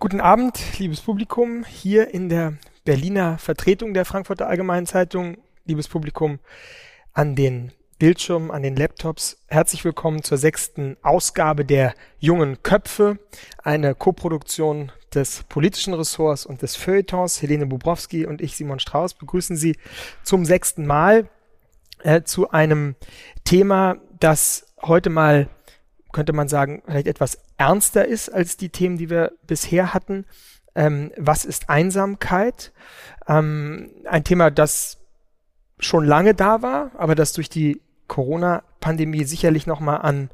Guten Abend, liebes Publikum, hier in der Berliner Vertretung der Frankfurter Allgemeinen Zeitung, liebes Publikum an den Bildschirmen, an den Laptops. Herzlich willkommen zur sechsten Ausgabe der Jungen Köpfe, eine Koproduktion des politischen Ressorts und des Feuilletons. Helene Bubrowski und ich, Simon Strauß, begrüßen Sie zum sechsten Mal äh, zu einem Thema, das heute mal könnte man sagen, vielleicht etwas ernster ist als die Themen, die wir bisher hatten. Ähm, was ist Einsamkeit? Ähm, ein Thema, das schon lange da war, aber das durch die Corona-Pandemie sicherlich nochmal an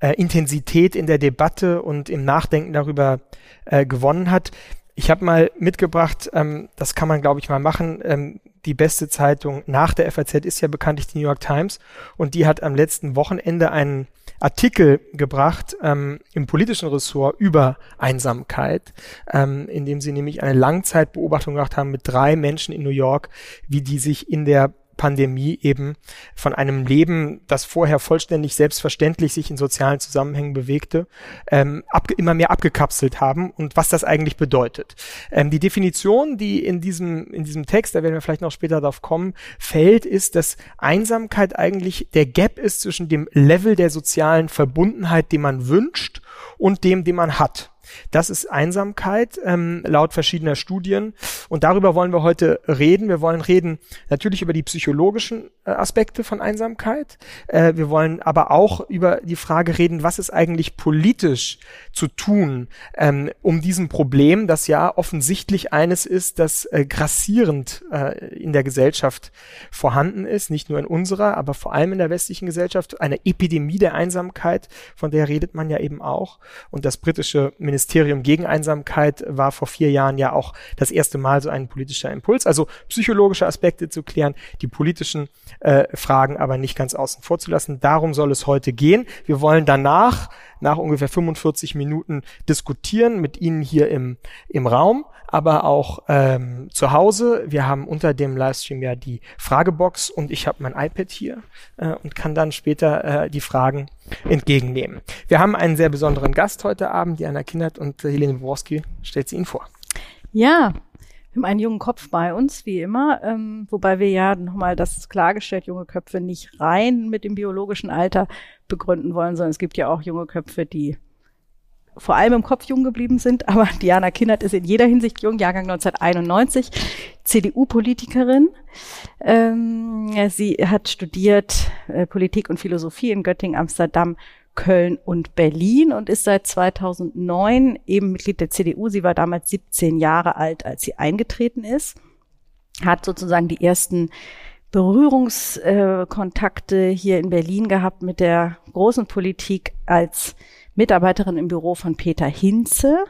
äh, Intensität in der Debatte und im Nachdenken darüber äh, gewonnen hat. Ich habe mal mitgebracht, ähm, das kann man, glaube ich, mal machen. Ähm, die beste Zeitung nach der FAZ ist ja bekanntlich die New York Times und die hat am letzten Wochenende einen Artikel gebracht ähm, im politischen Ressort über Einsamkeit, ähm, in dem sie nämlich eine Langzeitbeobachtung gemacht haben mit drei Menschen in New York, wie die sich in der Pandemie eben von einem Leben, das vorher vollständig selbstverständlich sich in sozialen Zusammenhängen bewegte, ähm, ab, immer mehr abgekapselt haben und was das eigentlich bedeutet. Ähm, die Definition, die in diesem, in diesem Text, da werden wir vielleicht noch später darauf kommen, fällt, ist, dass Einsamkeit eigentlich der Gap ist zwischen dem Level der sozialen Verbundenheit, den man wünscht, und dem, den man hat. Das ist Einsamkeit ähm, laut verschiedener Studien. Und darüber wollen wir heute reden. Wir wollen reden natürlich über die psychologischen äh, Aspekte von Einsamkeit. Äh, wir wollen aber auch über die Frage reden, was ist eigentlich politisch zu tun, ähm, um diesem Problem, das ja offensichtlich eines ist, das äh, grassierend äh, in der Gesellschaft vorhanden ist, nicht nur in unserer, aber vor allem in der westlichen Gesellschaft, eine Epidemie der Einsamkeit, von der redet man ja eben auch. Und das britische Ministerium gegen Einsamkeit war vor vier Jahren ja auch das erste Mal so ein politischer Impuls. Also psychologische Aspekte zu klären, die politischen äh, Fragen aber nicht ganz außen vor zu lassen. Darum soll es heute gehen. Wir wollen danach, nach ungefähr 45 Minuten, diskutieren mit Ihnen hier im, im Raum, aber auch ähm, zu Hause. Wir haben unter dem Livestream ja die Fragebox und ich habe mein iPad hier äh, und kann dann später äh, die Fragen entgegennehmen. Wir haben einen sehr besonderen Gast heute Abend, Diana Kindert und äh, Helene Borski stellt sie Ihnen vor. Ja, wir haben einen jungen Kopf bei uns, wie immer, ähm, wobei wir ja nochmal, das ist klargestellt, junge Köpfe nicht rein mit dem biologischen Alter begründen wollen, sondern es gibt ja auch junge Köpfe, die vor allem im Kopf jung geblieben sind, aber Diana Kindert ist in jeder Hinsicht jung, Jahrgang 1991, CDU-Politikerin. Ähm, sie hat studiert äh, Politik und Philosophie in Göttingen, Amsterdam, Köln und Berlin und ist seit 2009 eben Mitglied der CDU. Sie war damals 17 Jahre alt, als sie eingetreten ist, hat sozusagen die ersten Berührungskontakte hier in Berlin gehabt mit der großen Politik als Mitarbeiterin im Büro von Peter Hinze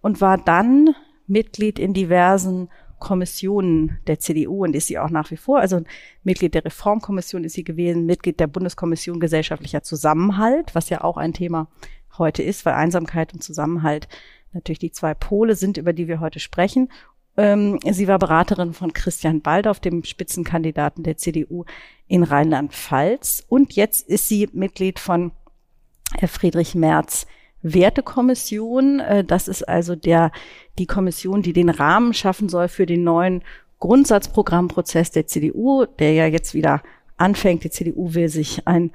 und war dann Mitglied in diversen Kommissionen der CDU und ist sie auch nach wie vor. Also Mitglied der Reformkommission ist sie gewesen, Mitglied der Bundeskommission gesellschaftlicher Zusammenhalt, was ja auch ein Thema heute ist, weil Einsamkeit und Zusammenhalt natürlich die zwei Pole sind, über die wir heute sprechen. Ähm, sie war Beraterin von Christian Baldauf, dem Spitzenkandidaten der CDU in Rheinland-Pfalz. Und jetzt ist sie Mitglied von Friedrich Merz Wertekommission. Äh, das ist also der, die Kommission, die den Rahmen schaffen soll für den neuen Grundsatzprogrammprozess der CDU, der ja jetzt wieder anfängt. Die CDU will sich ein,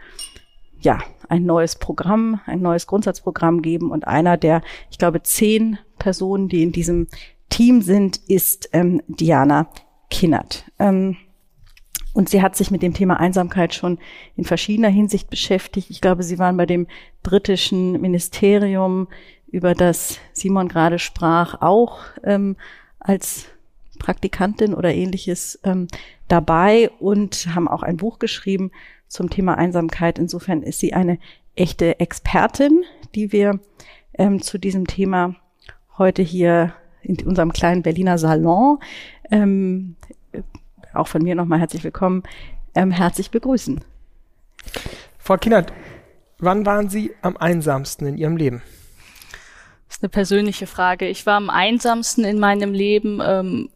ja, ein neues Programm, ein neues Grundsatzprogramm geben und einer der, ich glaube, zehn Personen, die in diesem Team sind, ist ähm, Diana Kinnert. Ähm, und sie hat sich mit dem Thema Einsamkeit schon in verschiedener Hinsicht beschäftigt. Ich glaube, Sie waren bei dem britischen Ministerium, über das Simon gerade sprach, auch ähm, als Praktikantin oder ähnliches ähm, dabei und haben auch ein Buch geschrieben zum Thema Einsamkeit. Insofern ist sie eine echte Expertin, die wir ähm, zu diesem Thema heute hier in unserem kleinen Berliner Salon ähm, auch von mir nochmal herzlich willkommen, ähm, herzlich begrüßen. Frau Kinnert, wann waren Sie am einsamsten in Ihrem Leben? Das ist eine persönliche Frage. Ich war am einsamsten in meinem Leben ähm,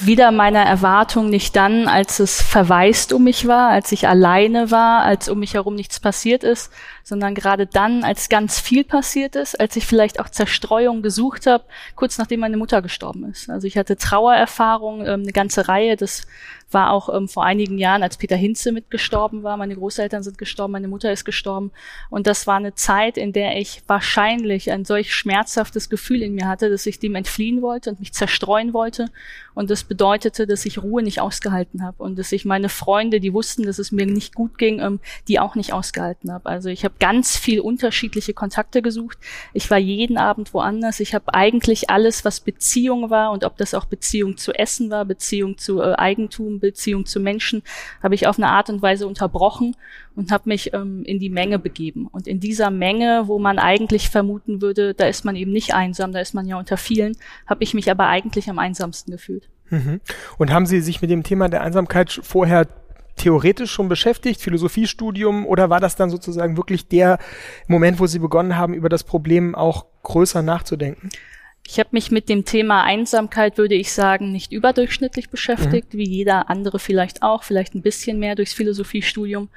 wieder meiner Erwartung nicht dann, als es verwaist um mich war, als ich alleine war, als um mich herum nichts passiert ist, sondern gerade dann, als ganz viel passiert ist, als ich vielleicht auch Zerstreuung gesucht habe, kurz nachdem meine Mutter gestorben ist. Also ich hatte Trauererfahrungen, ähm, eine ganze Reihe. Das war auch ähm, vor einigen Jahren, als Peter Hinze mitgestorben war. Meine Großeltern sind gestorben, meine Mutter ist gestorben. Und das war eine Zeit, in der ich wahrscheinlich ein solch schmerzhaftes Gefühl in mir hatte, dass ich dem entfliehen wollte und mich zerstreuen wollte. Und das bedeutete, dass ich Ruhe nicht ausgehalten habe und dass ich meine Freunde, die wussten, dass es mir nicht gut ging, ähm, die auch nicht ausgehalten habe. Also ich habe ganz viel unterschiedliche Kontakte gesucht. Ich war jeden Abend woanders. Ich habe eigentlich alles, was Beziehung war und ob das auch Beziehung zu Essen war, Beziehung zu äh, Eigentum, Beziehung zu Menschen, habe ich auf eine Art und Weise unterbrochen und habe mich ähm, in die Menge begeben. Und in dieser Menge, wo man eigentlich vermuten würde, da ist man eben nicht einsam, da ist man ja unter vielen, habe ich mich aber eigentlich am einsamsten gefühlt. Mhm. Und haben Sie sich mit dem Thema der Einsamkeit vorher theoretisch schon beschäftigt, Philosophiestudium, oder war das dann sozusagen wirklich der Moment, wo Sie begonnen haben, über das Problem auch größer nachzudenken? Ich habe mich mit dem Thema Einsamkeit, würde ich sagen, nicht überdurchschnittlich beschäftigt, mhm. wie jeder andere vielleicht auch, vielleicht ein bisschen mehr durchs Philosophiestudium.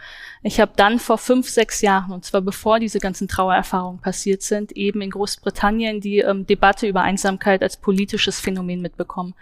Ich habe dann vor fünf, sechs Jahren, und zwar bevor diese ganzen Trauererfahrungen passiert sind, eben in Großbritannien die ähm, Debatte über Einsamkeit als politisches Phänomen mitbekommen.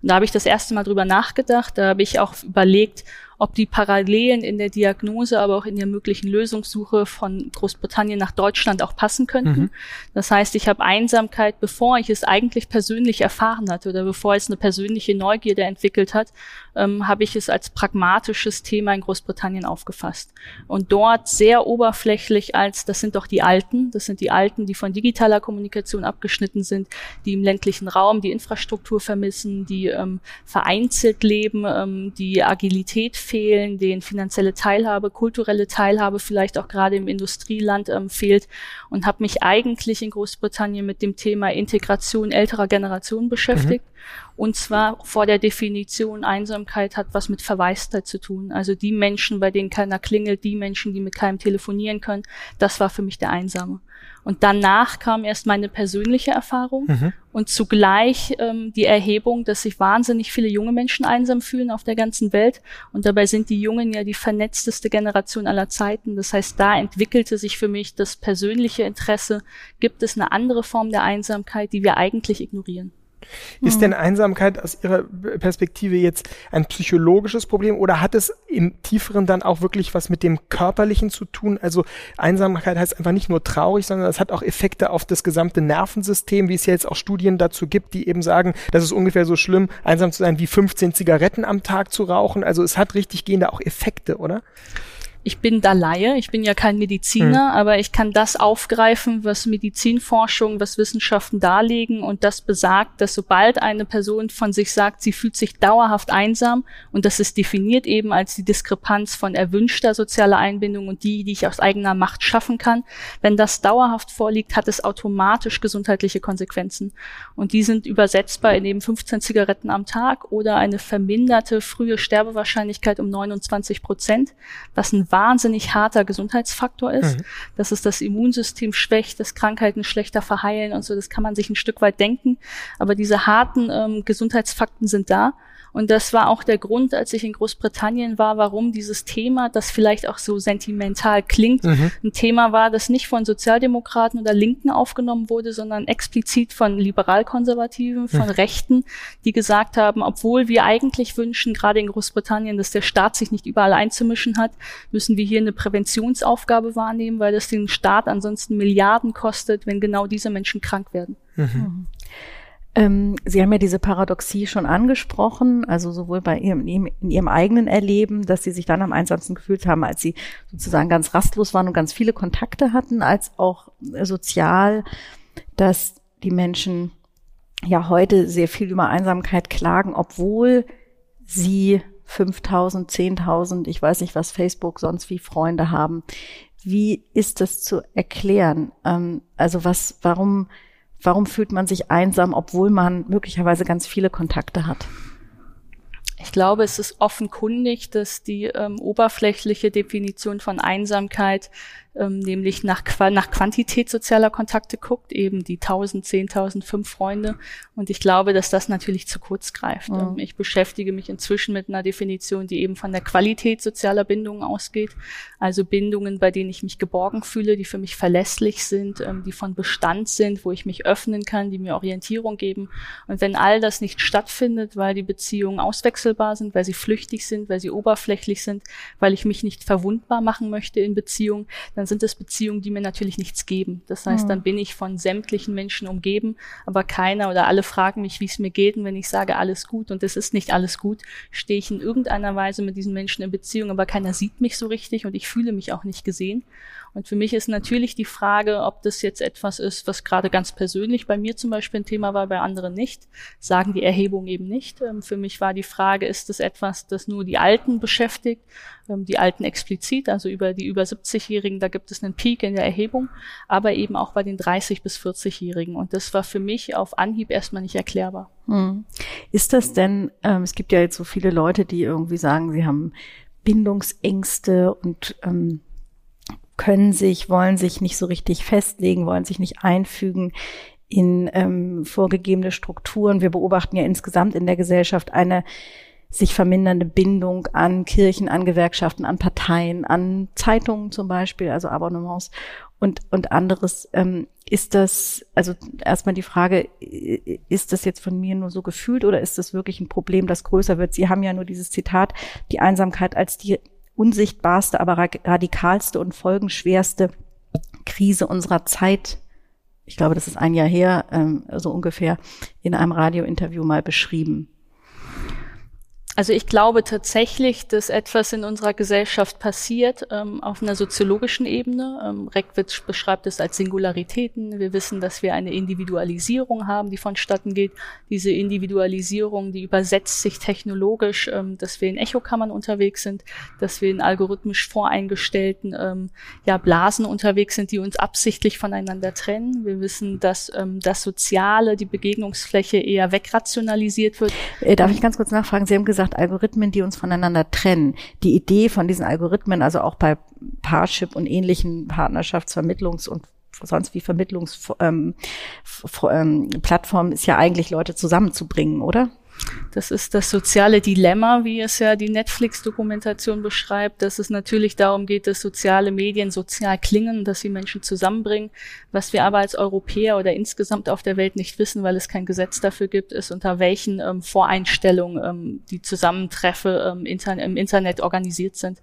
Und da habe ich das erste Mal drüber nachgedacht, da habe ich auch überlegt, ob die Parallelen in der Diagnose, aber auch in der möglichen Lösungssuche von Großbritannien nach Deutschland auch passen könnten. Mhm. Das heißt, ich habe Einsamkeit, bevor ich es eigentlich persönlich erfahren hatte oder bevor es eine persönliche Neugierde entwickelt hat, ähm, habe ich es als pragmatisches Thema in Großbritannien aufgefasst. Und dort sehr oberflächlich als, das sind doch die Alten, das sind die Alten, die von digitaler Kommunikation abgeschnitten sind, die im ländlichen Raum die Infrastruktur vermissen, die ähm, vereinzelt leben, ähm, die Agilität fehlen, denen finanzielle Teilhabe, kulturelle Teilhabe vielleicht auch gerade im Industrieland ähm, fehlt und habe mich eigentlich in Großbritannien mit dem Thema Integration älterer Generationen beschäftigt. Mhm. Und zwar vor der Definition Einsamkeit hat was mit Verwaistheit zu tun. Also die Menschen, bei denen keiner klingelt, die Menschen, die mit keinem telefonieren können, das war für mich der Einsame. Und danach kam erst meine persönliche Erfahrung mhm. und zugleich ähm, die Erhebung, dass sich wahnsinnig viele junge Menschen einsam fühlen auf der ganzen Welt. Und dabei sind die Jungen ja die vernetzteste Generation aller Zeiten. Das heißt, da entwickelte sich für mich das persönliche Interesse. Gibt es eine andere Form der Einsamkeit, die wir eigentlich ignorieren? Ist denn Einsamkeit aus Ihrer Perspektive jetzt ein psychologisches Problem oder hat es im Tieferen dann auch wirklich was mit dem Körperlichen zu tun? Also Einsamkeit heißt einfach nicht nur traurig, sondern es hat auch Effekte auf das gesamte Nervensystem, wie es ja jetzt auch Studien dazu gibt, die eben sagen, das ist ungefähr so schlimm, einsam zu sein, wie 15 Zigaretten am Tag zu rauchen. Also es hat richtig gehende auch Effekte, oder? Ich bin da Laie, ich bin ja kein Mediziner, mhm. aber ich kann das aufgreifen, was Medizinforschung, was Wissenschaften darlegen und das besagt, dass sobald eine Person von sich sagt, sie fühlt sich dauerhaft einsam und das ist definiert eben als die Diskrepanz von erwünschter sozialer Einbindung und die, die ich aus eigener Macht schaffen kann, wenn das dauerhaft vorliegt, hat es automatisch gesundheitliche Konsequenzen und die sind übersetzbar in eben 15 Zigaretten am Tag oder eine verminderte frühe Sterbewahrscheinlichkeit um 29 Prozent, was ein wahnsinnig harter Gesundheitsfaktor ist, mhm. dass es das Immunsystem schwächt, dass Krankheiten schlechter verheilen und so, das kann man sich ein Stück weit denken. Aber diese harten ähm, Gesundheitsfakten sind da. Und das war auch der Grund, als ich in Großbritannien war, warum dieses Thema, das vielleicht auch so sentimental klingt, mhm. ein Thema war, das nicht von Sozialdemokraten oder Linken aufgenommen wurde, sondern explizit von Liberalkonservativen, von mhm. Rechten, die gesagt haben, obwohl wir eigentlich wünschen, gerade in Großbritannien, dass der Staat sich nicht überall einzumischen hat, müssen wir hier eine Präventionsaufgabe wahrnehmen, weil das den Staat ansonsten Milliarden kostet, wenn genau diese Menschen krank werden. Mhm. Ähm, Sie haben ja diese Paradoxie schon angesprochen, also sowohl bei ihrem, in Ihrem eigenen Erleben, dass Sie sich dann am einsamsten gefühlt haben, als Sie sozusagen ganz rastlos waren und ganz viele Kontakte hatten, als auch sozial, dass die Menschen ja heute sehr viel über Einsamkeit klagen, obwohl sie 5000, 10.000, ich weiß nicht was, Facebook sonst wie Freunde haben. Wie ist das zu erklären? Ähm, also was, warum Warum fühlt man sich einsam, obwohl man möglicherweise ganz viele Kontakte hat? Ich glaube, es ist offenkundig, dass die ähm, oberflächliche Definition von Einsamkeit ähm, nämlich nach, Qua nach Quantität sozialer Kontakte guckt, eben die 1000, 10.000, fünf Freunde. Und ich glaube, dass das natürlich zu kurz greift. Mhm. Ähm, ich beschäftige mich inzwischen mit einer Definition, die eben von der Qualität sozialer Bindungen ausgeht. Also Bindungen, bei denen ich mich geborgen fühle, die für mich verlässlich sind, ähm, die von Bestand sind, wo ich mich öffnen kann, die mir Orientierung geben. Und wenn all das nicht stattfindet, weil die Beziehungen auswechselbar sind, weil sie flüchtig sind, weil sie oberflächlich sind, weil ich mich nicht verwundbar machen möchte in Beziehungen, dann sind es Beziehungen, die mir natürlich nichts geben. Das heißt, mhm. dann bin ich von sämtlichen Menschen umgeben, aber keiner oder alle fragen mich, wie es mir geht. Und wenn ich sage, alles gut und es ist nicht alles gut, stehe ich in irgendeiner Weise mit diesen Menschen in Beziehung, aber keiner sieht mich so richtig und ich fühle mich auch nicht gesehen. Und für mich ist natürlich die Frage, ob das jetzt etwas ist, was gerade ganz persönlich bei mir zum Beispiel ein Thema war, bei anderen nicht. Sagen die Erhebungen eben nicht. Ähm, für mich war die Frage, ist das etwas, das nur die Alten beschäftigt, ähm, die Alten explizit, also über die über 70-Jährigen, da gibt es einen Peak in der Erhebung, aber eben auch bei den 30 bis 40-Jährigen. Und das war für mich auf Anhieb erstmal nicht erklärbar. Hm. Ist das denn, ähm, es gibt ja jetzt so viele Leute, die irgendwie sagen, sie haben Bindungsängste und ähm, können sich, wollen sich nicht so richtig festlegen, wollen sich nicht einfügen in ähm, vorgegebene Strukturen. Wir beobachten ja insgesamt in der Gesellschaft eine sich vermindernde Bindung an Kirchen, an Gewerkschaften, an Parteien, an Zeitungen zum Beispiel, also Abonnements und, und anderes. Ähm, ist das, also erstmal die Frage, ist das jetzt von mir nur so gefühlt oder ist das wirklich ein Problem, das größer wird? Sie haben ja nur dieses Zitat, die Einsamkeit als die unsichtbarste, aber radikalste und folgenschwerste Krise unserer Zeit. Ich glaube, das ist ein Jahr her, ähm, so ungefähr, in einem Radiointerview mal beschrieben. Also ich glaube tatsächlich, dass etwas in unserer Gesellschaft passiert ähm, auf einer soziologischen Ebene. Ähm, Reckwitz beschreibt es als Singularitäten. Wir wissen, dass wir eine Individualisierung haben, die vonstatten geht. Diese Individualisierung, die übersetzt sich technologisch, ähm, dass wir in Echokammern unterwegs sind, dass wir in algorithmisch voreingestellten ähm, ja, Blasen unterwegs sind, die uns absichtlich voneinander trennen. Wir wissen, dass ähm, das Soziale, die Begegnungsfläche eher wegrationalisiert wird. Äh, darf ich ganz kurz nachfragen? Sie haben gesagt, gesagt, Algorithmen, die uns voneinander trennen. Die Idee von diesen Algorithmen, also auch bei Parship und ähnlichen Partnerschaftsvermittlungs- und sonst wie Vermittlungsplattformen, ähm, ähm, ist ja eigentlich Leute zusammenzubringen, oder? Das ist das soziale Dilemma, wie es ja die Netflix-Dokumentation beschreibt, dass es natürlich darum geht, dass soziale Medien sozial klingen, dass sie Menschen zusammenbringen. Was wir aber als Europäer oder insgesamt auf der Welt nicht wissen, weil es kein Gesetz dafür gibt, ist, unter welchen ähm, Voreinstellungen ähm, die Zusammentreffen ähm, intern im Internet organisiert sind.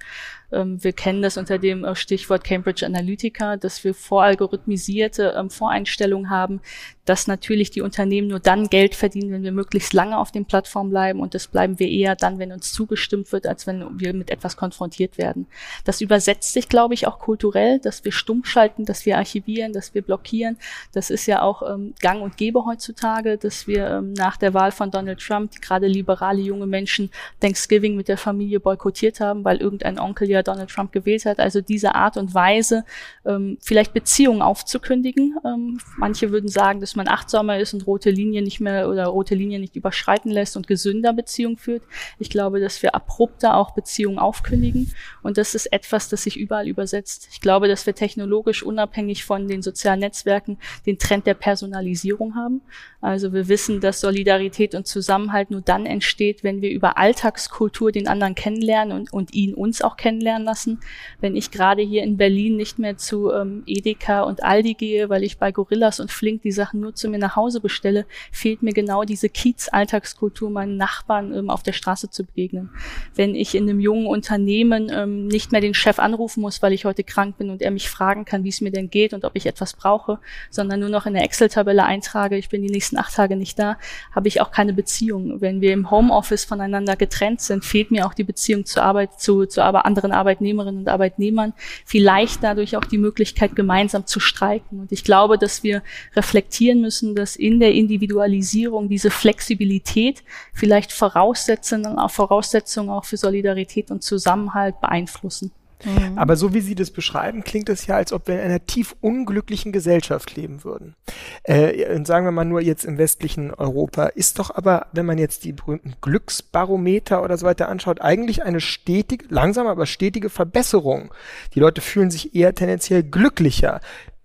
Ähm, wir kennen das unter dem äh, Stichwort Cambridge Analytica, dass wir voralgorithmisierte ähm, Voreinstellungen haben, dass natürlich die Unternehmen nur dann Geld verdienen, wenn wir möglichst lange auf den Plattformen bleiben und das bleiben wir eher dann, wenn uns zugestimmt wird, als wenn wir mit etwas konfrontiert werden. Das übersetzt sich, glaube ich, auch kulturell, dass wir stumm schalten, dass wir archivieren, dass wir blockieren. Das ist ja auch ähm, gang und gäbe heutzutage, dass wir ähm, nach der Wahl von Donald Trump, gerade liberale junge Menschen, Thanksgiving mit der Familie boykottiert haben, weil irgendein Onkel ja Donald Trump gewählt hat. Also diese Art und Weise, ähm, vielleicht Beziehungen aufzukündigen. Ähm, manche würden sagen, dass man achtsamer ist und rote Linien nicht mehr oder rote Linien nicht überschreiten lässt und gesünder Beziehungen führt. Ich glaube, dass wir abrupter auch Beziehungen aufkündigen und das ist etwas, das sich überall übersetzt. Ich glaube, dass wir technologisch unabhängig von den sozialen Netzwerken den Trend der Personalisierung haben. Also wir wissen, dass Solidarität und Zusammenhalt nur dann entsteht, wenn wir über Alltagskultur den anderen kennenlernen und, und ihn uns auch kennenlernen lassen. Wenn ich gerade hier in Berlin nicht mehr zu ähm, Edeka und Aldi gehe, weil ich bei Gorillas und Flink die Sachen nur zu mir nach Hause bestelle, fehlt mir genau diese Kiez-Alltagskultur, meinen Nachbarn ähm, auf der Straße zu begegnen. Wenn ich in einem jungen Unternehmen ähm, nicht mehr den Chef anrufen muss, weil ich heute krank bin und er mich fragen kann, wie es mir denn geht und ob ich etwas brauche, sondern nur noch in der Excel-Tabelle eintrage, ich bin die nächsten acht Tage nicht da, habe ich auch keine Beziehung. Wenn wir im Homeoffice voneinander getrennt sind, fehlt mir auch die Beziehung zur Arbeit, zu, zu anderen Arbeitnehmerinnen und Arbeitnehmern. Vielleicht dadurch auch die Möglichkeit, gemeinsam zu streiken. Und ich glaube, dass wir reflektieren müssen, dass in der Individualisierung diese Flexibilität vielleicht Voraussetzungen, Voraussetzungen auch für Solidarität und Zusammenhalt beeinflussen. Mhm. Aber so wie Sie das beschreiben, klingt es ja, als ob wir in einer tief unglücklichen Gesellschaft leben würden. Äh, sagen wir mal nur jetzt im westlichen Europa, ist doch aber, wenn man jetzt die berühmten Glücksbarometer oder so weiter anschaut, eigentlich eine stetige, langsam aber stetige Verbesserung. Die Leute fühlen sich eher tendenziell glücklicher.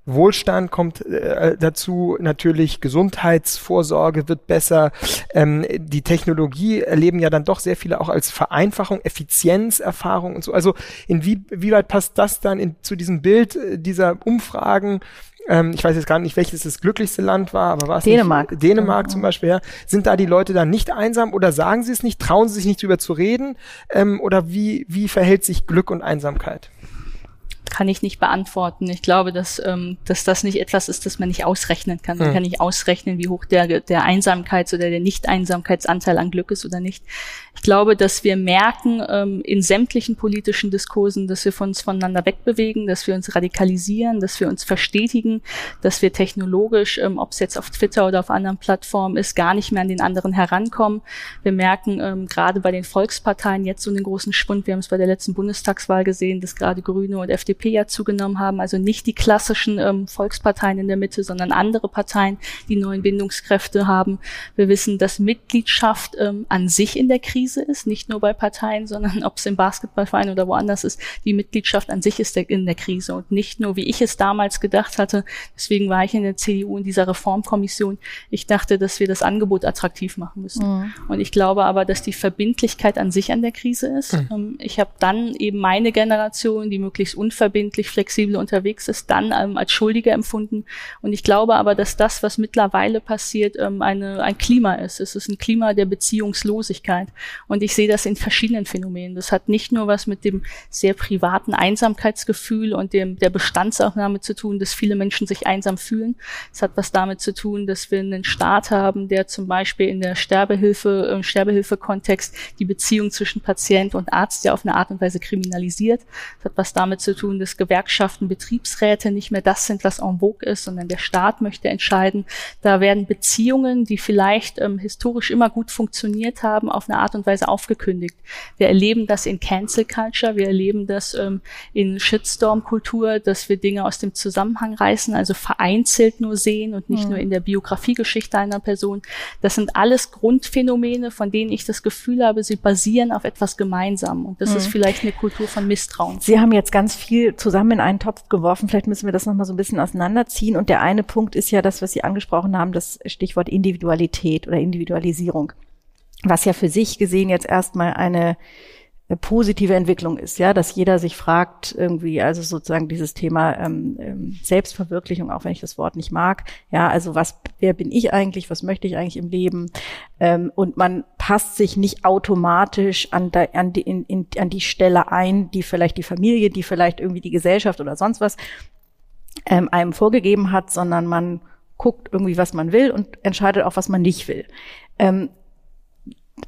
Wohlstand kommt äh, dazu, natürlich Gesundheitsvorsorge wird besser. Ähm, die Technologie erleben ja dann doch sehr viele auch als Vereinfachung, Effizienzerfahrung und so. Also inwieweit passt das dann in, zu diesem Bild äh, dieser Umfragen? Ähm, ich weiß jetzt gar nicht, welches das glücklichste Land war, aber war es Dänemark. Nicht, Dänemark zum Beispiel, ja. Sind da die Leute dann nicht einsam oder sagen sie es nicht, trauen sie sich nicht drüber zu reden? Ähm, oder wie, wie verhält sich Glück und Einsamkeit? Kann ich nicht beantworten. Ich glaube, dass, ähm, dass das nicht etwas ist, das man nicht ausrechnen kann. Man mhm. kann nicht ausrechnen, wie hoch der, der Einsamkeits- oder der Nicht-Einsamkeitsanteil an Glück ist oder nicht. Ich glaube, dass wir merken ähm, in sämtlichen politischen Diskursen, dass wir uns voneinander wegbewegen, dass wir uns radikalisieren, dass wir uns verstetigen, dass wir technologisch, ähm, ob es jetzt auf Twitter oder auf anderen Plattformen ist, gar nicht mehr an den anderen herankommen. Wir merken ähm, gerade bei den Volksparteien jetzt so einen großen Schwund. Wir haben es bei der letzten Bundestagswahl gesehen, dass gerade Grüne und FDP ja zugenommen haben. Also nicht die klassischen ähm, Volksparteien in der Mitte, sondern andere Parteien, die neuen Bindungskräfte haben. Wir wissen, dass Mitgliedschaft ähm, an sich in der Krise Krise ist, nicht nur bei Parteien, sondern ob es im Basketballverein oder woanders ist, die Mitgliedschaft an sich ist in der Krise und nicht nur, wie ich es damals gedacht hatte. Deswegen war ich in der CDU in dieser Reformkommission. Ich dachte, dass wir das Angebot attraktiv machen müssen. Mhm. Und ich glaube aber, dass die Verbindlichkeit an sich an der Krise ist. Mhm. Ich habe dann eben meine Generation, die möglichst unverbindlich, flexibel unterwegs ist, dann ähm, als Schuldige empfunden. Und ich glaube aber, dass das, was mittlerweile passiert, ähm, eine, ein Klima ist. Es ist ein Klima der Beziehungslosigkeit. Und ich sehe das in verschiedenen Phänomenen. Das hat nicht nur was mit dem sehr privaten Einsamkeitsgefühl und dem, der Bestandsaufnahme zu tun, dass viele Menschen sich einsam fühlen. Es hat was damit zu tun, dass wir einen Staat haben, der zum Beispiel in der Sterbehilfe, im Sterbehilfe-Kontext die Beziehung zwischen Patient und Arzt ja auf eine Art und Weise kriminalisiert. Es hat was damit zu tun, dass Gewerkschaften, Betriebsräte nicht mehr das sind, was en vogue ist, sondern der Staat möchte entscheiden. Da werden Beziehungen, die vielleicht ähm, historisch immer gut funktioniert haben, auf eine Art und Weise aufgekündigt. Wir erleben das in Cancel Culture, wir erleben das ähm, in Shitstorm-Kultur, dass wir Dinge aus dem Zusammenhang reißen, also vereinzelt nur sehen und nicht mhm. nur in der Biografiegeschichte einer Person. Das sind alles Grundphänomene, von denen ich das Gefühl habe, sie basieren auf etwas Gemeinsamem. Und das mhm. ist vielleicht eine Kultur von Misstrauen. Sie haben jetzt ganz viel zusammen in einen Topf geworfen. Vielleicht müssen wir das nochmal so ein bisschen auseinanderziehen. Und der eine Punkt ist ja das, was Sie angesprochen haben, das Stichwort Individualität oder Individualisierung was ja für sich gesehen jetzt erstmal eine positive Entwicklung ist, ja, dass jeder sich fragt, irgendwie, also sozusagen dieses Thema ähm, ähm, Selbstverwirklichung, auch wenn ich das Wort nicht mag, ja, also was, wer bin ich eigentlich, was möchte ich eigentlich im Leben? Ähm, und man passt sich nicht automatisch an, da, an, die, in, in, an die Stelle ein, die vielleicht die Familie, die vielleicht irgendwie die Gesellschaft oder sonst was ähm, einem vorgegeben hat, sondern man guckt irgendwie, was man will und entscheidet auch, was man nicht will. Ähm,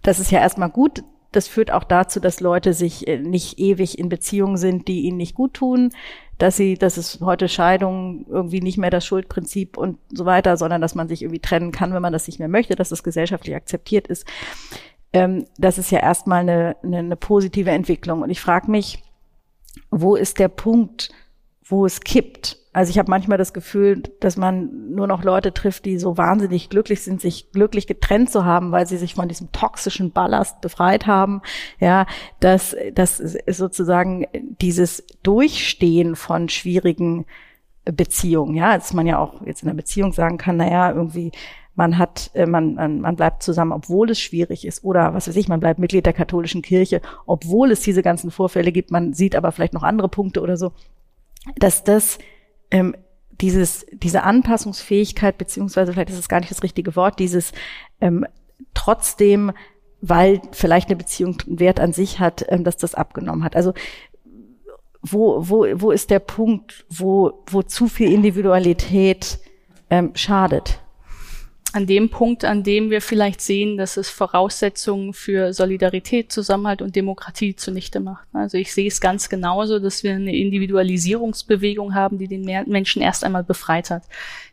das ist ja erstmal gut. Das führt auch dazu, dass Leute sich äh, nicht ewig in Beziehungen sind, die ihnen nicht gut tun, dass sie, dass es heute Scheidung irgendwie nicht mehr das Schuldprinzip und so weiter, sondern dass man sich irgendwie trennen kann, wenn man das nicht mehr möchte, dass das gesellschaftlich akzeptiert ist. Ähm, das ist ja erstmal eine, eine, eine positive Entwicklung. Und ich frage mich, wo ist der Punkt, wo es kippt? Also ich habe manchmal das Gefühl, dass man nur noch Leute trifft, die so wahnsinnig glücklich sind, sich glücklich getrennt zu haben, weil sie sich von diesem toxischen Ballast befreit haben. Ja, dass das ist sozusagen dieses Durchstehen von schwierigen Beziehungen. Ja, dass man ja auch jetzt in einer Beziehung sagen kann, naja, irgendwie man hat, äh, man, man, man bleibt zusammen, obwohl es schwierig ist. Oder was weiß ich, man bleibt Mitglied der katholischen Kirche, obwohl es diese ganzen Vorfälle gibt. Man sieht aber vielleicht noch andere Punkte oder so. Dass das ähm, dieses, diese Anpassungsfähigkeit, beziehungsweise vielleicht ist es gar nicht das richtige Wort, dieses ähm, trotzdem, weil vielleicht eine Beziehung einen Wert an sich hat, ähm, dass das abgenommen hat. Also wo, wo, wo ist der Punkt, wo, wo zu viel Individualität ähm, schadet? An dem Punkt, an dem wir vielleicht sehen, dass es Voraussetzungen für Solidarität, Zusammenhalt und Demokratie zunichte macht. Also ich sehe es ganz genauso, dass wir eine Individualisierungsbewegung haben, die den Menschen erst einmal befreit hat.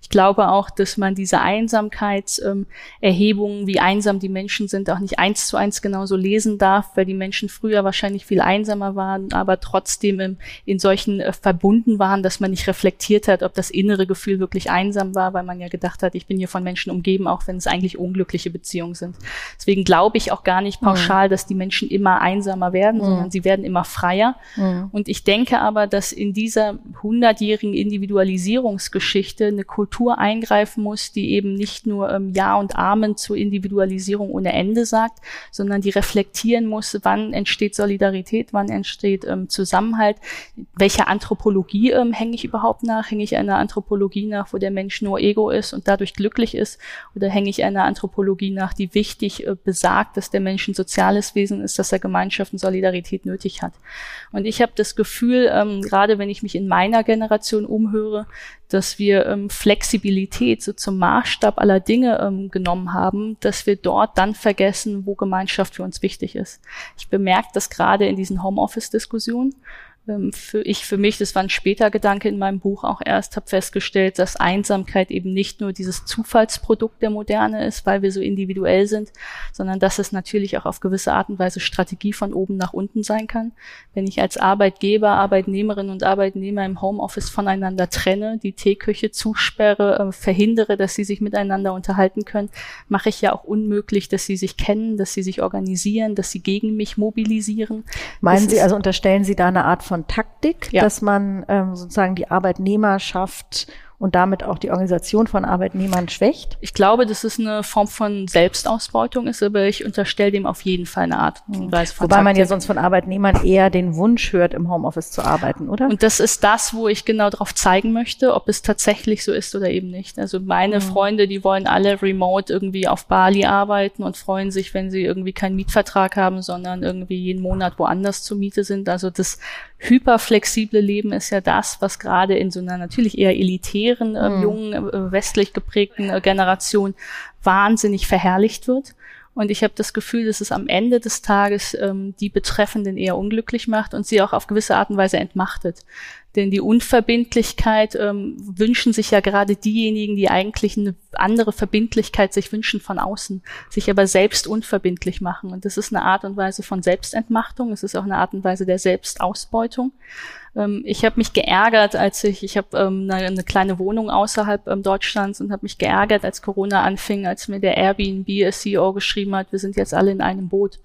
Ich glaube auch, dass man diese Einsamkeitserhebungen, ähm, wie einsam die Menschen sind, auch nicht eins zu eins genauso lesen darf, weil die Menschen früher wahrscheinlich viel einsamer waren, aber trotzdem im, in solchen äh, verbunden waren, dass man nicht reflektiert hat, ob das innere Gefühl wirklich einsam war, weil man ja gedacht hat, ich bin hier von Menschen umgeben, auch wenn es eigentlich unglückliche Beziehungen sind. Deswegen glaube ich auch gar nicht pauschal, mhm. dass die Menschen immer einsamer werden, mhm. sondern sie werden immer freier. Mhm. Und ich denke aber, dass in dieser hundertjährigen Individualisierungsgeschichte eine Kultur Kultur eingreifen muss, die eben nicht nur ähm, Ja und Amen zur Individualisierung ohne Ende sagt, sondern die reflektieren muss, wann entsteht Solidarität, wann entsteht ähm, Zusammenhalt, welcher Anthropologie ähm, hänge ich überhaupt nach? Hänge ich einer Anthropologie nach, wo der Mensch nur Ego ist und dadurch glücklich ist? Oder hänge ich einer Anthropologie nach, die wichtig äh, besagt, dass der Mensch ein soziales Wesen ist, dass er Gemeinschaft und Solidarität nötig hat? Und ich habe das Gefühl, ähm, gerade wenn ich mich in meiner Generation umhöre, dass wir ähm, Flexibilität so zum Maßstab aller Dinge ähm, genommen haben, dass wir dort dann vergessen, wo Gemeinschaft für uns wichtig ist. Ich bemerke das gerade in diesen Homeoffice-Diskussionen für ich für mich, das war ein später Gedanke in meinem Buch auch erst, habe festgestellt, dass Einsamkeit eben nicht nur dieses Zufallsprodukt der Moderne ist, weil wir so individuell sind, sondern dass es natürlich auch auf gewisse Art und Weise Strategie von oben nach unten sein kann. Wenn ich als Arbeitgeber, Arbeitnehmerin und Arbeitnehmer im Homeoffice voneinander trenne, die Teeküche zusperre, äh, verhindere, dass sie sich miteinander unterhalten können, mache ich ja auch unmöglich, dass sie sich kennen, dass sie sich organisieren, dass sie gegen mich mobilisieren. Meinen das Sie, also unterstellen Sie da eine Art von von Taktik, ja. dass man ähm, sozusagen die Arbeitnehmerschaft und damit auch die Organisation von Arbeitnehmern schwächt? Ich glaube, dass es eine Form von Selbstausbeutung ist, aber ich unterstelle dem auf jeden Fall eine Art und Weise von Wobei Taktik. man ja sonst von Arbeitnehmern eher den Wunsch hört, im Homeoffice zu arbeiten, oder? Und das ist das, wo ich genau darauf zeigen möchte, ob es tatsächlich so ist oder eben nicht. Also meine mhm. Freunde, die wollen alle remote irgendwie auf Bali arbeiten und freuen sich, wenn sie irgendwie keinen Mietvertrag haben, sondern irgendwie jeden Monat woanders zur Miete sind. Also das hyperflexible Leben ist ja das, was gerade in so einer natürlich eher elitären, äh, mhm. jungen, äh, westlich geprägten äh, Generation wahnsinnig verherrlicht wird. Und ich habe das Gefühl, dass es am Ende des Tages ähm, die Betreffenden eher unglücklich macht und sie auch auf gewisse Art und Weise entmachtet. Denn die Unverbindlichkeit ähm, wünschen sich ja gerade diejenigen, die eigentlich eine andere Verbindlichkeit sich wünschen von außen, sich aber selbst unverbindlich machen. Und das ist eine Art und Weise von Selbstentmachtung. Es ist auch eine Art und Weise der Selbstausbeutung. Ähm, ich habe mich geärgert, als ich, ich habe ähm, eine, eine, kleine Wohnung außerhalb ähm, Deutschlands und habe mich geärgert, als Corona anfing, als mir der Airbnb-CEO geschrieben hat, wir sind jetzt alle in einem Boot,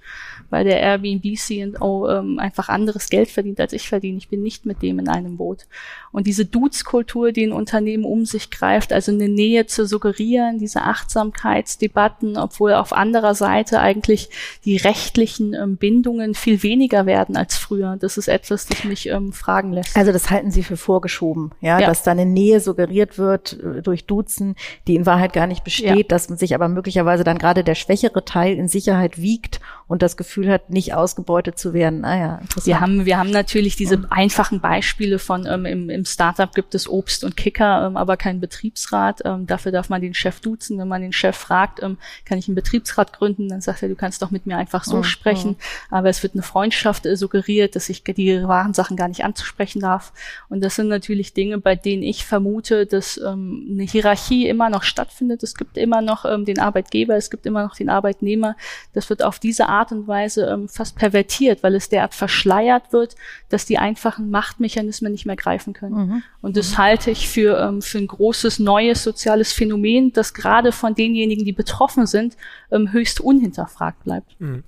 weil der Airbnb-CEO ähm, einfach anderes Geld verdient, als ich verdiene. Ich bin nicht mit dem in einem Boot. Und diese Dudes-Kultur, die ein Unternehmen um sich greift, also eine Nähe zu suggerieren, diese Achtsamkeitsdebatten, obwohl auf anderer Seite eigentlich die rechtlichen ähm, Bindungen viel weniger werden als früher. Das ist etwas, das mich ähm, fragt, fragen lässt. Also das halten Sie für vorgeschoben, ja, ja. dass da eine Nähe suggeriert wird äh, durch Duzen, die in Wahrheit gar nicht besteht, ja. dass man sich aber möglicherweise dann gerade der schwächere Teil in Sicherheit wiegt und das Gefühl hat, nicht ausgebeutet zu werden. Ah ja, interessant. Wir haben, wir haben natürlich diese einfachen Beispiele von ähm, im, im Startup gibt es Obst und Kicker, ähm, aber keinen Betriebsrat. Ähm, dafür darf man den Chef duzen. Wenn man den Chef fragt, ähm, kann ich einen Betriebsrat gründen, dann sagt er, du kannst doch mit mir einfach so mhm. sprechen. Aber es wird eine Freundschaft äh, suggeriert, dass ich die wahren Sachen gar nicht anzusprechen sprechen darf. Und das sind natürlich Dinge, bei denen ich vermute, dass ähm, eine Hierarchie immer noch stattfindet. Es gibt immer noch ähm, den Arbeitgeber, es gibt immer noch den Arbeitnehmer. Das wird auf diese Art und Weise ähm, fast pervertiert, weil es derart verschleiert wird, dass die einfachen Machtmechanismen nicht mehr greifen können. Mhm. Und das mhm. halte ich für, ähm, für ein großes neues soziales Phänomen, das gerade von denjenigen, die betroffen sind, ähm, höchst unhinterfragt bleibt. Mhm.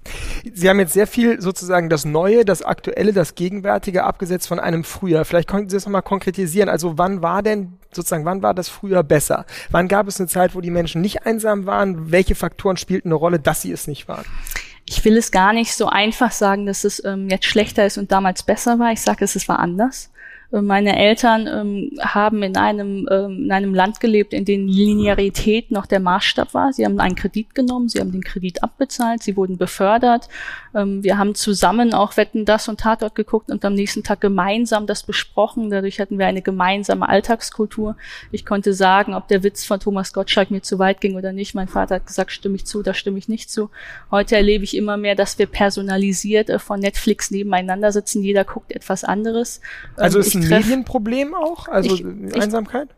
Sie haben jetzt sehr viel sozusagen das Neue, das Aktuelle, das Gegenwärtige abgesetzt von einem früher. Vielleicht könnten Sie das nochmal konkretisieren. Also wann war denn sozusagen, wann war das früher besser? Wann gab es eine Zeit, wo die Menschen nicht einsam waren? Welche Faktoren spielten eine Rolle, dass sie es nicht waren? Ich will es gar nicht so einfach sagen, dass es ähm, jetzt schlechter ist und damals besser war. Ich sage, es, es war anders. Meine Eltern ähm, haben in einem, ähm, in einem Land gelebt, in dem Linearität noch der Maßstab war. Sie haben einen Kredit genommen, sie haben den Kredit abbezahlt, sie wurden befördert. Ähm, wir haben zusammen auch Wetten, das und Tatort geguckt und am nächsten Tag gemeinsam das besprochen. Dadurch hatten wir eine gemeinsame Alltagskultur. Ich konnte sagen, ob der Witz von Thomas Gottschalk mir zu weit ging oder nicht. Mein Vater hat gesagt, stimme ich zu, da stimme ich nicht zu. Heute erlebe ich immer mehr, dass wir personalisiert äh, von Netflix nebeneinander sitzen. Jeder guckt etwas anderes. Also ist ein Medienproblem auch? Also ich, Einsamkeit?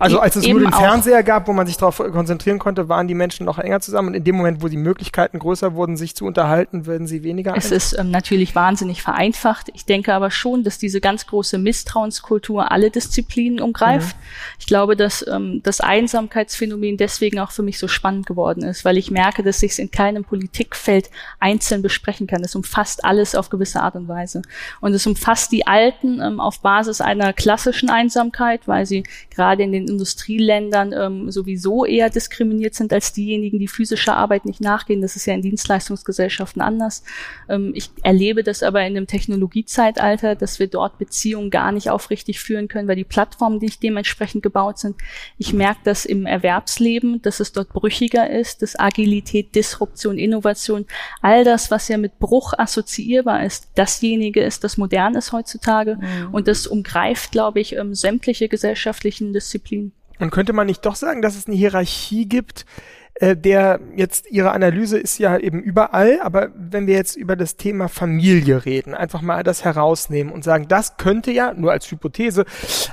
Also als es nur den Fernseher gab, wo man sich darauf konzentrieren konnte, waren die Menschen noch enger zusammen. Und in dem Moment, wo die Möglichkeiten größer wurden, sich zu unterhalten, werden sie weniger. Es ist ähm, natürlich wahnsinnig vereinfacht. Ich denke aber schon, dass diese ganz große Misstrauenskultur alle Disziplinen umgreift. Mhm. Ich glaube, dass ähm, das Einsamkeitsphänomen deswegen auch für mich so spannend geworden ist, weil ich merke, dass ich es in keinem Politikfeld einzeln besprechen kann. Es umfasst alles auf gewisse Art und Weise. Und es umfasst die Alten ähm, auf Basis einer klassischen Einsamkeit, weil sie gerade in den Industrieländern ähm, sowieso eher diskriminiert sind als diejenigen, die physischer Arbeit nicht nachgehen. Das ist ja in Dienstleistungsgesellschaften anders. Ähm, ich erlebe das aber in dem Technologiezeitalter, dass wir dort Beziehungen gar nicht aufrichtig führen können, weil die Plattformen nicht dementsprechend gebaut sind. Ich merke das im Erwerbsleben, dass es dort brüchiger ist, dass Agilität, Disruption, Innovation, all das, was ja mit Bruch assoziierbar ist, dasjenige ist, das modern ist heutzutage. Mhm. Und das umgreift, glaube ich, ähm, sämtliche gesellschaftlichen Disziplinen. Und könnte man nicht doch sagen, dass es eine Hierarchie gibt, äh, der jetzt Ihre Analyse ist ja eben überall, aber wenn wir jetzt über das Thema Familie reden, einfach mal das herausnehmen und sagen, das könnte ja, nur als Hypothese,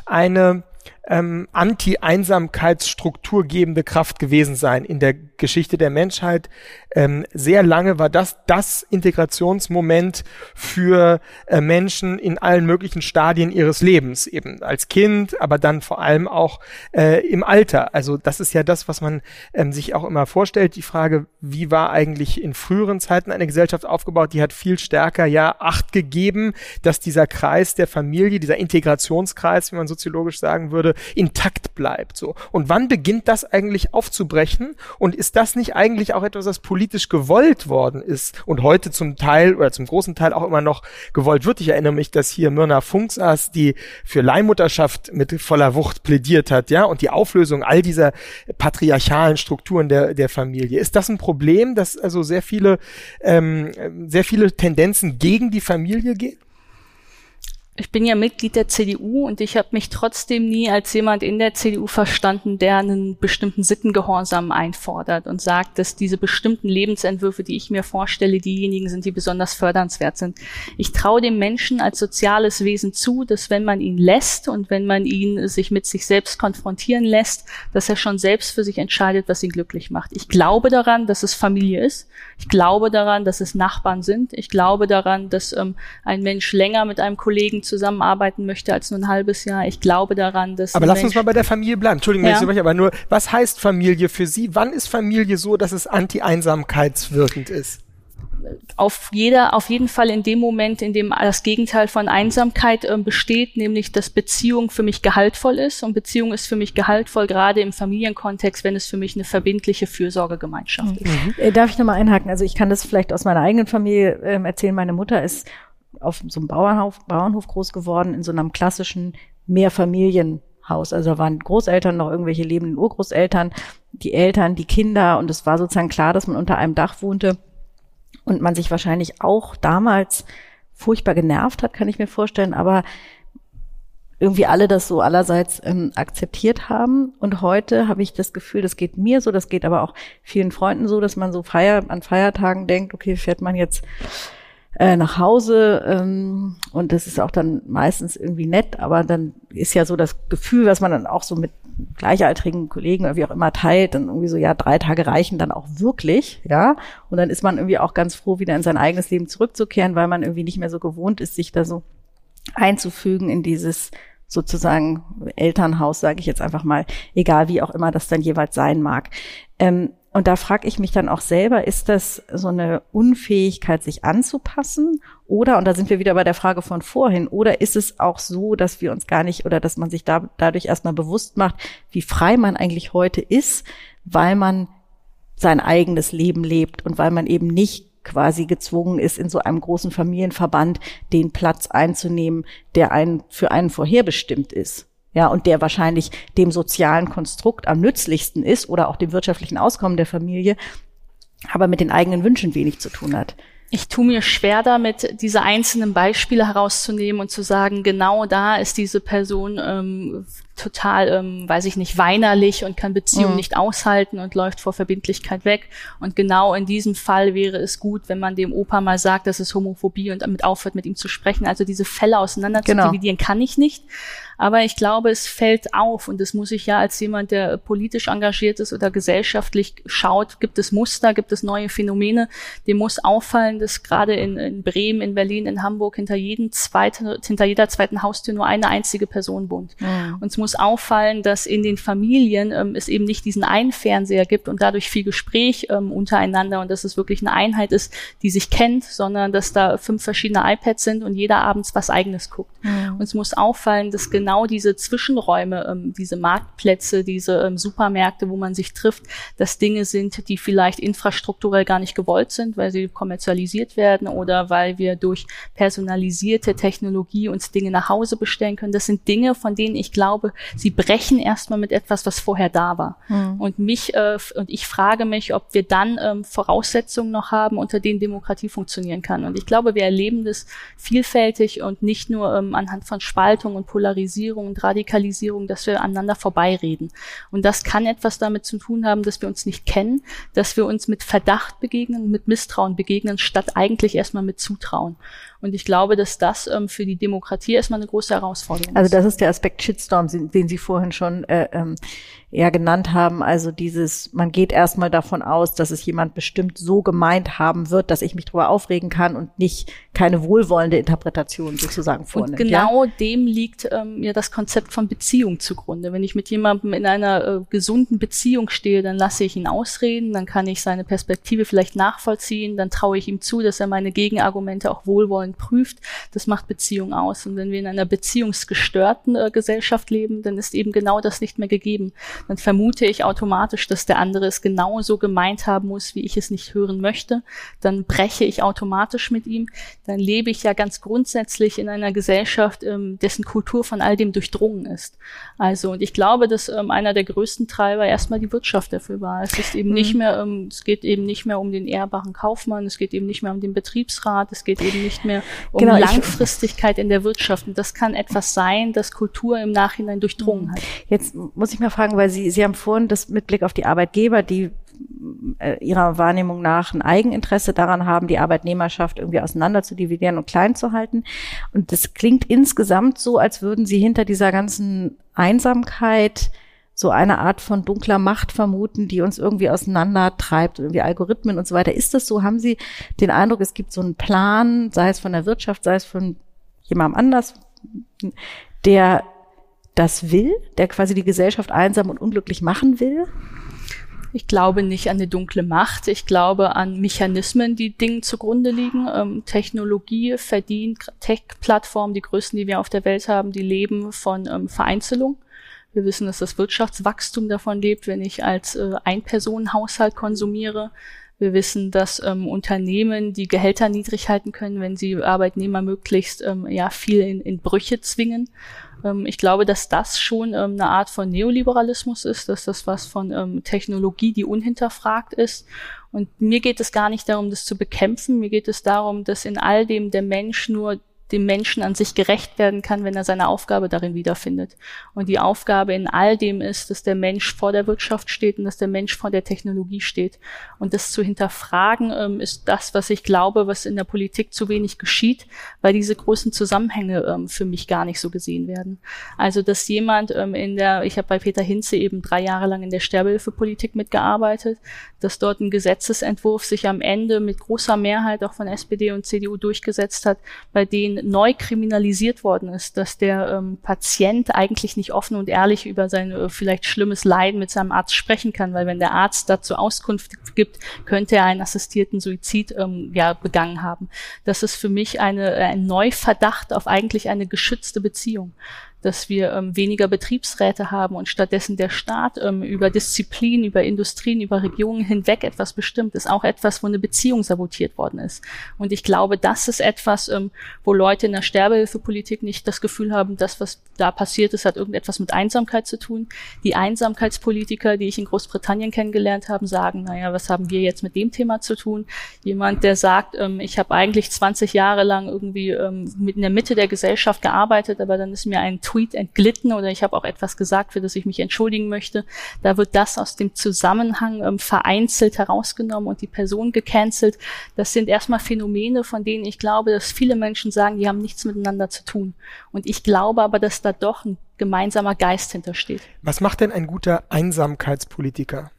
eine ähm, Anti-Einsamkeitsstruktur gebende Kraft gewesen sein in der Geschichte der Menschheit. Ähm, sehr lange war das das Integrationsmoment für äh, Menschen in allen möglichen Stadien ihres Lebens, eben als Kind, aber dann vor allem auch äh, im Alter. Also das ist ja das, was man ähm, sich auch immer vorstellt. Die Frage, wie war eigentlich in früheren Zeiten eine Gesellschaft aufgebaut? Die hat viel stärker ja Acht gegeben, dass dieser Kreis der Familie, dieser Integrationskreis, wie man soziologisch sagen würde, intakt bleibt. So. Und wann beginnt das eigentlich aufzubrechen? Und ist das nicht eigentlich auch etwas, was politisch gewollt worden ist und heute zum Teil oder zum großen Teil auch immer noch gewollt wird? Ich erinnere mich, dass hier Myrna Funk saß, die für Leihmutterschaft mit voller Wucht plädiert hat, ja, und die Auflösung all dieser patriarchalen Strukturen der, der Familie. Ist das ein Problem, dass also sehr viele, ähm, sehr viele Tendenzen gegen die Familie gehen? Ich bin ja Mitglied der CDU und ich habe mich trotzdem nie als jemand in der CDU verstanden, der einen bestimmten Sittengehorsam einfordert und sagt, dass diese bestimmten Lebensentwürfe, die ich mir vorstelle, diejenigen sind, die besonders fördernswert sind. Ich traue dem Menschen als soziales Wesen zu, dass wenn man ihn lässt und wenn man ihn sich mit sich selbst konfrontieren lässt, dass er schon selbst für sich entscheidet, was ihn glücklich macht. Ich glaube daran, dass es Familie ist. Ich glaube daran, dass es Nachbarn sind. Ich glaube daran, dass ähm, ein Mensch länger mit einem Kollegen zusammenarbeiten möchte als nur ein halbes Jahr. Ich glaube daran, dass. Aber lass uns mal bei der Familie bleiben. Entschuldigung, ja. ich aber nur, was heißt Familie für Sie? Wann ist Familie so, dass es anti-einsamkeitswirkend ist? auf jeder, auf jeden Fall in dem Moment, in dem das Gegenteil von Einsamkeit äh, besteht, nämlich dass Beziehung für mich gehaltvoll ist und Beziehung ist für mich gehaltvoll gerade im Familienkontext, wenn es für mich eine verbindliche Fürsorgegemeinschaft ist. Mhm. Äh, darf ich nochmal einhaken? Also ich kann das vielleicht aus meiner eigenen Familie äh, erzählen. Meine Mutter ist auf so einem Bauernhof, Bauernhof groß geworden, in so einem klassischen Mehrfamilienhaus. Also da waren Großeltern, noch irgendwelche lebenden Urgroßeltern, die Eltern, die Kinder und es war sozusagen klar, dass man unter einem Dach wohnte und man sich wahrscheinlich auch damals furchtbar genervt hat, kann ich mir vorstellen, aber irgendwie alle das so allerseits ähm, akzeptiert haben. Und heute habe ich das Gefühl, das geht mir so, das geht aber auch vielen Freunden so, dass man so Feier, an Feiertagen denkt, okay, fährt man jetzt äh, nach Hause ähm, und das ist auch dann meistens irgendwie nett, aber dann ist ja so das Gefühl, was man dann auch so mit gleichaltrigen Kollegen oder wie auch immer teilt, dann irgendwie so, ja, drei Tage reichen dann auch wirklich, ja. Und dann ist man irgendwie auch ganz froh, wieder in sein eigenes Leben zurückzukehren, weil man irgendwie nicht mehr so gewohnt ist, sich da so einzufügen in dieses sozusagen Elternhaus, sage ich jetzt einfach mal, egal wie auch immer das dann jeweils sein mag. Ähm, und da frage ich mich dann auch selber, ist das so eine Unfähigkeit, sich anzupassen? Oder, und da sind wir wieder bei der Frage von vorhin, oder ist es auch so, dass wir uns gar nicht oder dass man sich da, dadurch erstmal bewusst macht, wie frei man eigentlich heute ist, weil man sein eigenes Leben lebt und weil man eben nicht quasi gezwungen ist, in so einem großen Familienverband den Platz einzunehmen, der einen für einen vorherbestimmt ist. Ja, und der wahrscheinlich dem sozialen Konstrukt am nützlichsten ist oder auch dem wirtschaftlichen Auskommen der Familie, aber mit den eigenen Wünschen wenig zu tun hat ich tue mir schwer damit, diese einzelnen Beispiele herauszunehmen und zu sagen, genau da ist diese Person ähm, total, ähm, weiß ich nicht, weinerlich und kann Beziehungen mhm. nicht aushalten und läuft vor Verbindlichkeit weg. Und genau in diesem Fall wäre es gut, wenn man dem Opa mal sagt, das ist Homophobie und damit aufhört, mit ihm zu sprechen. Also diese Fälle auseinander genau. zu dividieren kann ich nicht. Aber ich glaube, es fällt auf und das muss ich ja als jemand, der politisch engagiert ist oder gesellschaftlich schaut, gibt es Muster, gibt es neue Phänomene. Dem muss auffallen, dass gerade in, in Bremen, in Berlin, in Hamburg hinter jedem zweiten, hinter jeder zweiten Haustür nur eine einzige Person wohnt. Mhm. Und es muss auffallen, dass in den Familien ähm, es eben nicht diesen einen Fernseher gibt und dadurch viel Gespräch ähm, untereinander und dass es wirklich eine Einheit ist, die sich kennt, sondern dass da fünf verschiedene iPads sind und jeder abends was eigenes guckt. Mhm. Und es muss auffallen, dass genau genau diese Zwischenräume, ähm, diese Marktplätze, diese ähm, Supermärkte, wo man sich trifft, dass Dinge sind, die vielleicht infrastrukturell gar nicht gewollt sind, weil sie kommerzialisiert werden oder weil wir durch personalisierte Technologie uns Dinge nach Hause bestellen können. Das sind Dinge, von denen ich glaube, sie brechen erstmal mit etwas, was vorher da war. Mhm. Und mich äh, und ich frage mich, ob wir dann ähm, Voraussetzungen noch haben, unter denen Demokratie funktionieren kann. Und ich glaube, wir erleben das vielfältig und nicht nur ähm, anhand von Spaltung und Polarisierung Polarisierung und Radikalisierung, dass wir aneinander vorbeireden. Und das kann etwas damit zu tun haben, dass wir uns nicht kennen, dass wir uns mit Verdacht begegnen, mit Misstrauen begegnen, statt eigentlich erstmal mit Zutrauen. Und ich glaube, dass das ähm, für die Demokratie erstmal eine große Herausforderung ist. Also das ist der Aspekt Shitstorm, den Sie vorhin schon äh, ähm, ja genannt haben. Also dieses, man geht erstmal davon aus, dass es jemand bestimmt so gemeint haben wird, dass ich mich darüber aufregen kann und nicht keine wohlwollende Interpretation sozusagen vornimmt. Und genau ja? dem liegt ähm, ja das Konzept von Beziehung zugrunde. Wenn ich mit jemandem in einer äh, gesunden Beziehung stehe, dann lasse ich ihn ausreden, dann kann ich seine Perspektive vielleicht nachvollziehen, dann traue ich ihm zu, dass er meine Gegenargumente auch wohlwollend prüft. Das macht Beziehung aus. Und wenn wir in einer beziehungsgestörten äh, Gesellschaft leben, dann ist eben genau das nicht mehr gegeben dann vermute ich automatisch, dass der andere es genauso gemeint haben muss, wie ich es nicht hören möchte. Dann breche ich automatisch mit ihm. Dann lebe ich ja ganz grundsätzlich in einer Gesellschaft, ähm, dessen Kultur von all dem durchdrungen ist. Also, und ich glaube, dass ähm, einer der größten Treiber erstmal die Wirtschaft dafür war. Es ist eben mhm. nicht mehr, ähm, es geht eben nicht mehr um den ehrbaren Kaufmann, es geht eben nicht mehr um den Betriebsrat, es geht eben nicht mehr um genau, Langfristigkeit in der Wirtschaft. Und das kann etwas sein, das Kultur im Nachhinein durchdrungen hat. Jetzt muss ich mal fragen, weil weil Sie, Sie haben vorhin das mit Blick auf die Arbeitgeber, die äh, ihrer Wahrnehmung nach ein Eigeninteresse daran haben, die Arbeitnehmerschaft irgendwie auseinander zu dividieren und klein zu halten. Und das klingt insgesamt so, als würden Sie hinter dieser ganzen Einsamkeit so eine Art von dunkler Macht vermuten, die uns irgendwie auseinandertreibt, irgendwie Algorithmen und so weiter. Ist das so? Haben Sie den Eindruck, es gibt so einen Plan, sei es von der Wirtschaft, sei es von jemandem anders, der das will, der quasi die Gesellschaft einsam und unglücklich machen will? Ich glaube nicht an eine dunkle Macht. Ich glaube an Mechanismen, die Dingen zugrunde liegen. Ähm, Technologie verdient, Tech-Plattformen, die größten, die wir auf der Welt haben, die leben von ähm, Vereinzelung. Wir wissen, dass das Wirtschaftswachstum davon lebt, wenn ich als äh, Ein-Personen-Haushalt konsumiere. Wir wissen, dass ähm, Unternehmen die Gehälter niedrig halten können, wenn sie Arbeitnehmer möglichst ähm, ja viel in, in Brüche zwingen. Ähm, ich glaube, dass das schon ähm, eine Art von Neoliberalismus ist, dass das was von ähm, Technologie, die unhinterfragt ist. Und mir geht es gar nicht darum, das zu bekämpfen. Mir geht es darum, dass in all dem der Mensch nur dem Menschen an sich gerecht werden kann, wenn er seine Aufgabe darin wiederfindet. Und die Aufgabe in all dem ist, dass der Mensch vor der Wirtschaft steht und dass der Mensch vor der Technologie steht. Und das zu hinterfragen ähm, ist das, was ich glaube, was in der Politik zu wenig geschieht, weil diese großen Zusammenhänge ähm, für mich gar nicht so gesehen werden. Also, dass jemand ähm, in der, ich habe bei Peter Hinze eben drei Jahre lang in der Sterbehilfepolitik mitgearbeitet, dass dort ein Gesetzesentwurf sich am Ende mit großer Mehrheit auch von SPD und CDU durchgesetzt hat, bei denen neu kriminalisiert worden ist, dass der ähm, Patient eigentlich nicht offen und ehrlich über sein äh, vielleicht schlimmes Leiden mit seinem Arzt sprechen kann, weil wenn der Arzt dazu Auskunft gibt, könnte er einen assistierten Suizid ähm, ja begangen haben. Das ist für mich eine, ein Neuverdacht auf eigentlich eine geschützte Beziehung. Dass wir ähm, weniger Betriebsräte haben und stattdessen der Staat ähm, über Disziplin, über Industrien, über Regionen hinweg etwas bestimmt, ist auch etwas, wo eine Beziehung sabotiert worden ist. Und ich glaube, das ist etwas, ähm, wo Leute in der Sterbehilfepolitik nicht das Gefühl haben, das, was da passiert ist, hat irgendetwas mit Einsamkeit zu tun. Die Einsamkeitspolitiker, die ich in Großbritannien kennengelernt habe, sagen, naja, was haben wir jetzt mit dem Thema zu tun? Jemand, der sagt, ähm, ich habe eigentlich 20 Jahre lang irgendwie ähm, mit in der Mitte der Gesellschaft gearbeitet, aber dann ist mir ein Tweet entglitten oder ich habe auch etwas gesagt, für das ich mich entschuldigen möchte. Da wird das aus dem Zusammenhang ähm, vereinzelt herausgenommen und die Person gecancelt. Das sind erstmal Phänomene, von denen ich glaube, dass viele Menschen sagen, die haben nichts miteinander zu tun. Und ich glaube aber, dass da doch ein gemeinsamer Geist hintersteht. Was macht denn ein guter Einsamkeitspolitiker?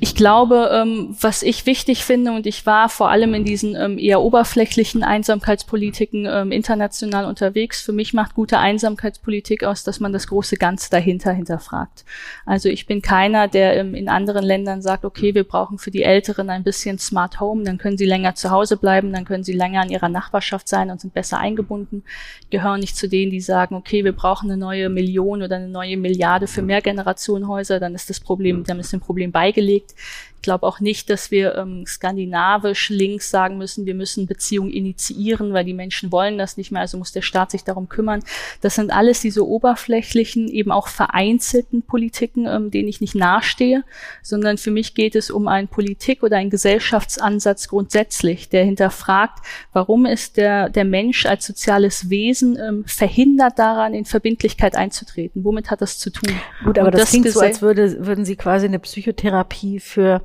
Ich glaube, ähm, was ich wichtig finde, und ich war vor allem in diesen ähm, eher oberflächlichen Einsamkeitspolitiken ähm, international unterwegs, für mich macht gute Einsamkeitspolitik aus, dass man das große Ganze dahinter hinterfragt. Also ich bin keiner, der ähm, in anderen Ländern sagt, okay, wir brauchen für die Älteren ein bisschen Smart Home, dann können sie länger zu Hause bleiben, dann können sie länger in ihrer Nachbarschaft sein und sind besser eingebunden. Ich gehöre nicht zu denen, die sagen, okay, wir brauchen eine neue Million oder eine neue Milliarde für Mehrgenerationenhäuser, dann ist das Problem, dann ist ein Problem beigelegt gelegt. Ich glaube auch nicht, dass wir ähm, skandinavisch links sagen müssen, wir müssen Beziehungen initiieren, weil die Menschen wollen das nicht mehr, also muss der Staat sich darum kümmern. Das sind alles diese oberflächlichen, eben auch vereinzelten Politiken, ähm, denen ich nicht nahestehe, sondern für mich geht es um einen Politik- oder einen Gesellschaftsansatz grundsätzlich, der hinterfragt, warum ist der, der Mensch als soziales Wesen ähm, verhindert daran, in Verbindlichkeit einzutreten? Womit hat das zu tun? Gut, aber das, das klingt so, als würde, würden Sie quasi eine Psychotherapie für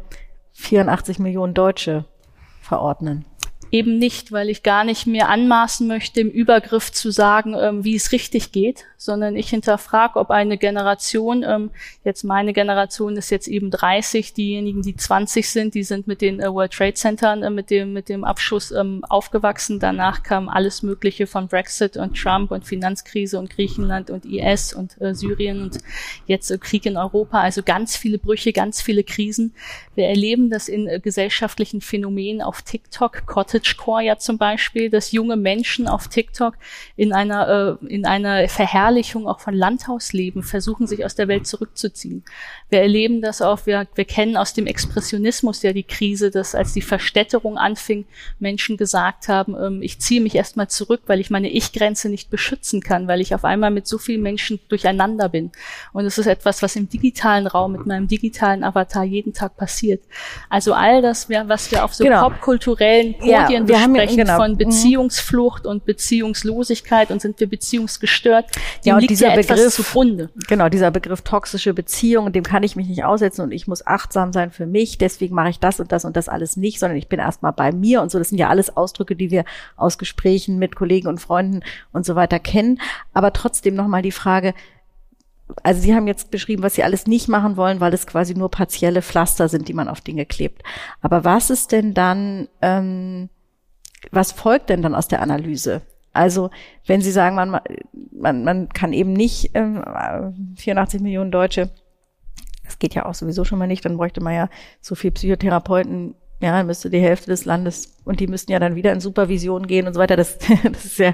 84 Millionen Deutsche verordnen eben nicht, weil ich gar nicht mir anmaßen möchte, im Übergriff zu sagen, ähm, wie es richtig geht, sondern ich hinterfrage, ob eine Generation, ähm, jetzt meine Generation ist jetzt eben 30, diejenigen, die 20 sind, die sind mit den äh, World Trade Centern, äh, mit dem, mit dem Abschuss ähm, aufgewachsen. Danach kam alles Mögliche von Brexit und Trump und Finanzkrise und Griechenland und IS und äh, Syrien und jetzt äh, Krieg in Europa. Also ganz viele Brüche, ganz viele Krisen. Wir erleben das in äh, gesellschaftlichen Phänomenen auf TikTok, Cottagecore ja zum Beispiel, dass junge Menschen auf TikTok in einer, äh, in einer Verherrlichung auch von Landhausleben versuchen, sich aus der Welt zurückzuziehen. Wir erleben das auch, wir, wir kennen aus dem Expressionismus ja die Krise, dass als die Verstädterung anfing, Menschen gesagt haben, ähm, ich ziehe mich erstmal zurück, weil ich meine Ich-Grenze nicht beschützen kann, weil ich auf einmal mit so vielen Menschen durcheinander bin. Und es ist etwas, was im digitalen Raum mit meinem digitalen Avatar jeden Tag passiert. Also all das, was wir auf so genau. popkulturellen Podien ja, besprechen, genau. von mhm. Beziehungsflucht und Beziehungslosigkeit und sind wir beziehungsgestört, dem ja, liegt dieser ja Begriff, zugrunde. Genau, dieser Begriff toxische Beziehung, dem kann ich mich nicht aussetzen und ich muss achtsam sein für mich, deswegen mache ich das und das und das alles nicht, sondern ich bin erstmal bei mir und so. Das sind ja alles Ausdrücke, die wir aus Gesprächen mit Kollegen und Freunden und so weiter kennen. Aber trotzdem nochmal die Frage, also Sie haben jetzt beschrieben, was Sie alles nicht machen wollen, weil es quasi nur partielle Pflaster sind, die man auf Dinge klebt. Aber was ist denn dann, ähm, was folgt denn dann aus der Analyse? Also wenn Sie sagen, man, man, man kann eben nicht ähm, 84 Millionen Deutsche, das geht ja auch sowieso schon mal nicht, dann bräuchte man ja so viel Psychotherapeuten ja, dann müsste die Hälfte des Landes und die müssten ja dann wieder in Supervision gehen und so weiter. Das, das ist ja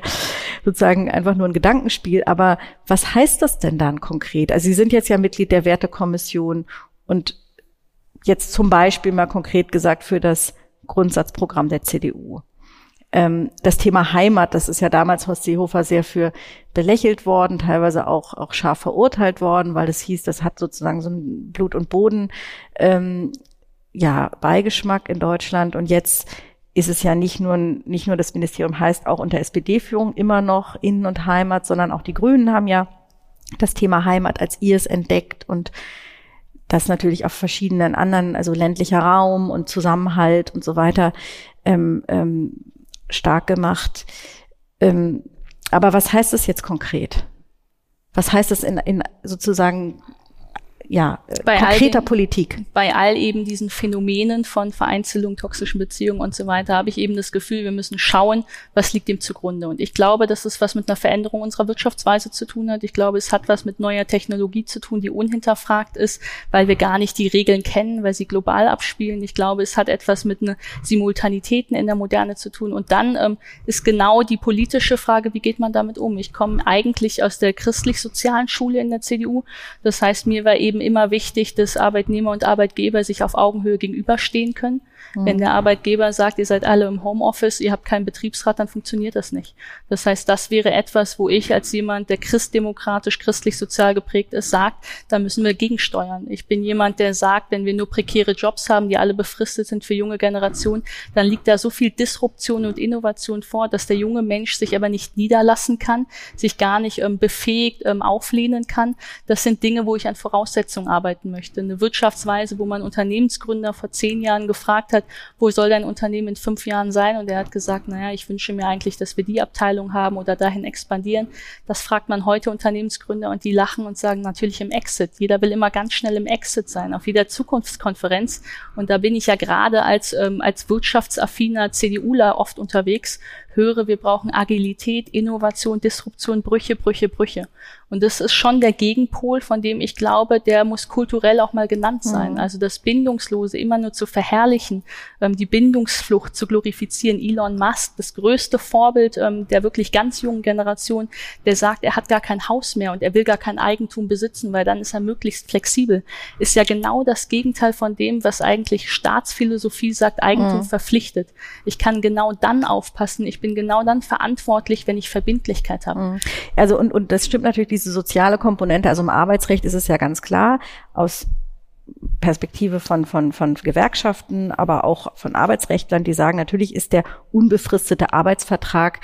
sozusagen einfach nur ein Gedankenspiel. Aber was heißt das denn dann konkret? Also Sie sind jetzt ja Mitglied der Wertekommission und jetzt zum Beispiel mal konkret gesagt für das Grundsatzprogramm der CDU. Ähm, das Thema Heimat, das ist ja damals Horst Seehofer sehr für belächelt worden, teilweise auch, auch scharf verurteilt worden, weil es hieß, das hat sozusagen so ein Blut und Boden ähm, ja, Beigeschmack in Deutschland. Und jetzt ist es ja nicht nur, nicht nur das Ministerium heißt auch unter SPD-Führung immer noch Innen- und Heimat, sondern auch die Grünen haben ja das Thema Heimat als ihres entdeckt und das natürlich auf verschiedenen anderen, also ländlicher Raum und Zusammenhalt und so weiter ähm, ähm, stark gemacht. Ähm, aber was heißt das jetzt konkret? Was heißt das in, in sozusagen ja, bei konkreter den, Politik. Bei all eben diesen Phänomenen von Vereinzelung, toxischen Beziehungen und so weiter habe ich eben das Gefühl, wir müssen schauen, was liegt dem zugrunde. Und ich glaube, dass es was mit einer Veränderung unserer Wirtschaftsweise zu tun hat. Ich glaube, es hat was mit neuer Technologie zu tun, die unhinterfragt ist, weil wir gar nicht die Regeln kennen, weil sie global abspielen. Ich glaube, es hat etwas mit einer Simultanitäten in der Moderne zu tun. Und dann ähm, ist genau die politische Frage, wie geht man damit um? Ich komme eigentlich aus der christlich-sozialen Schule in der CDU. Das heißt, mir war eben immer wichtig, dass Arbeitnehmer und Arbeitgeber sich auf Augenhöhe gegenüberstehen können. Mhm. Wenn der Arbeitgeber sagt, ihr seid alle im Homeoffice, ihr habt keinen Betriebsrat, dann funktioniert das nicht. Das heißt, das wäre etwas, wo ich als jemand, der christdemokratisch, christlich-sozial geprägt ist, sagt, da müssen wir gegensteuern. Ich bin jemand, der sagt, wenn wir nur prekäre Jobs haben, die alle befristet sind für junge Generationen, dann liegt da so viel Disruption und Innovation vor, dass der junge Mensch sich aber nicht niederlassen kann, sich gar nicht ähm, befähigt, ähm, auflehnen kann. Das sind Dinge, wo ich an Voraussetzungen arbeiten möchte. Eine Wirtschaftsweise, wo man Unternehmensgründer vor zehn Jahren gefragt hat, hat, wo soll dein Unternehmen in fünf Jahren sein? Und er hat gesagt, naja, ich wünsche mir eigentlich, dass wir die Abteilung haben oder dahin expandieren. Das fragt man heute Unternehmensgründer und die lachen und sagen natürlich im Exit. Jeder will immer ganz schnell im Exit sein, auf jeder Zukunftskonferenz. Und da bin ich ja gerade als, ähm, als wirtschaftsaffiner CDUler oft unterwegs, höre, wir brauchen Agilität, Innovation, Disruption, Brüche, Brüche, Brüche. Und das ist schon der Gegenpol, von dem ich glaube, der muss kulturell auch mal genannt sein. Mhm. Also das Bindungslose immer nur zu verherrlichen, ähm, die Bindungsflucht zu glorifizieren. Elon Musk, das größte Vorbild ähm, der wirklich ganz jungen Generation, der sagt, er hat gar kein Haus mehr und er will gar kein Eigentum besitzen, weil dann ist er möglichst flexibel. Ist ja genau das Gegenteil von dem, was eigentlich Staatsphilosophie sagt, Eigentum mhm. verpflichtet. Ich kann genau dann aufpassen, ich bin genau dann verantwortlich, wenn ich Verbindlichkeit habe. Mhm. Also und, und das stimmt natürlich, diese soziale Komponente, also im Arbeitsrecht ist es ja ganz klar, aus Perspektive von, von, von Gewerkschaften, aber auch von Arbeitsrechtlern, die sagen, natürlich ist der unbefristete Arbeitsvertrag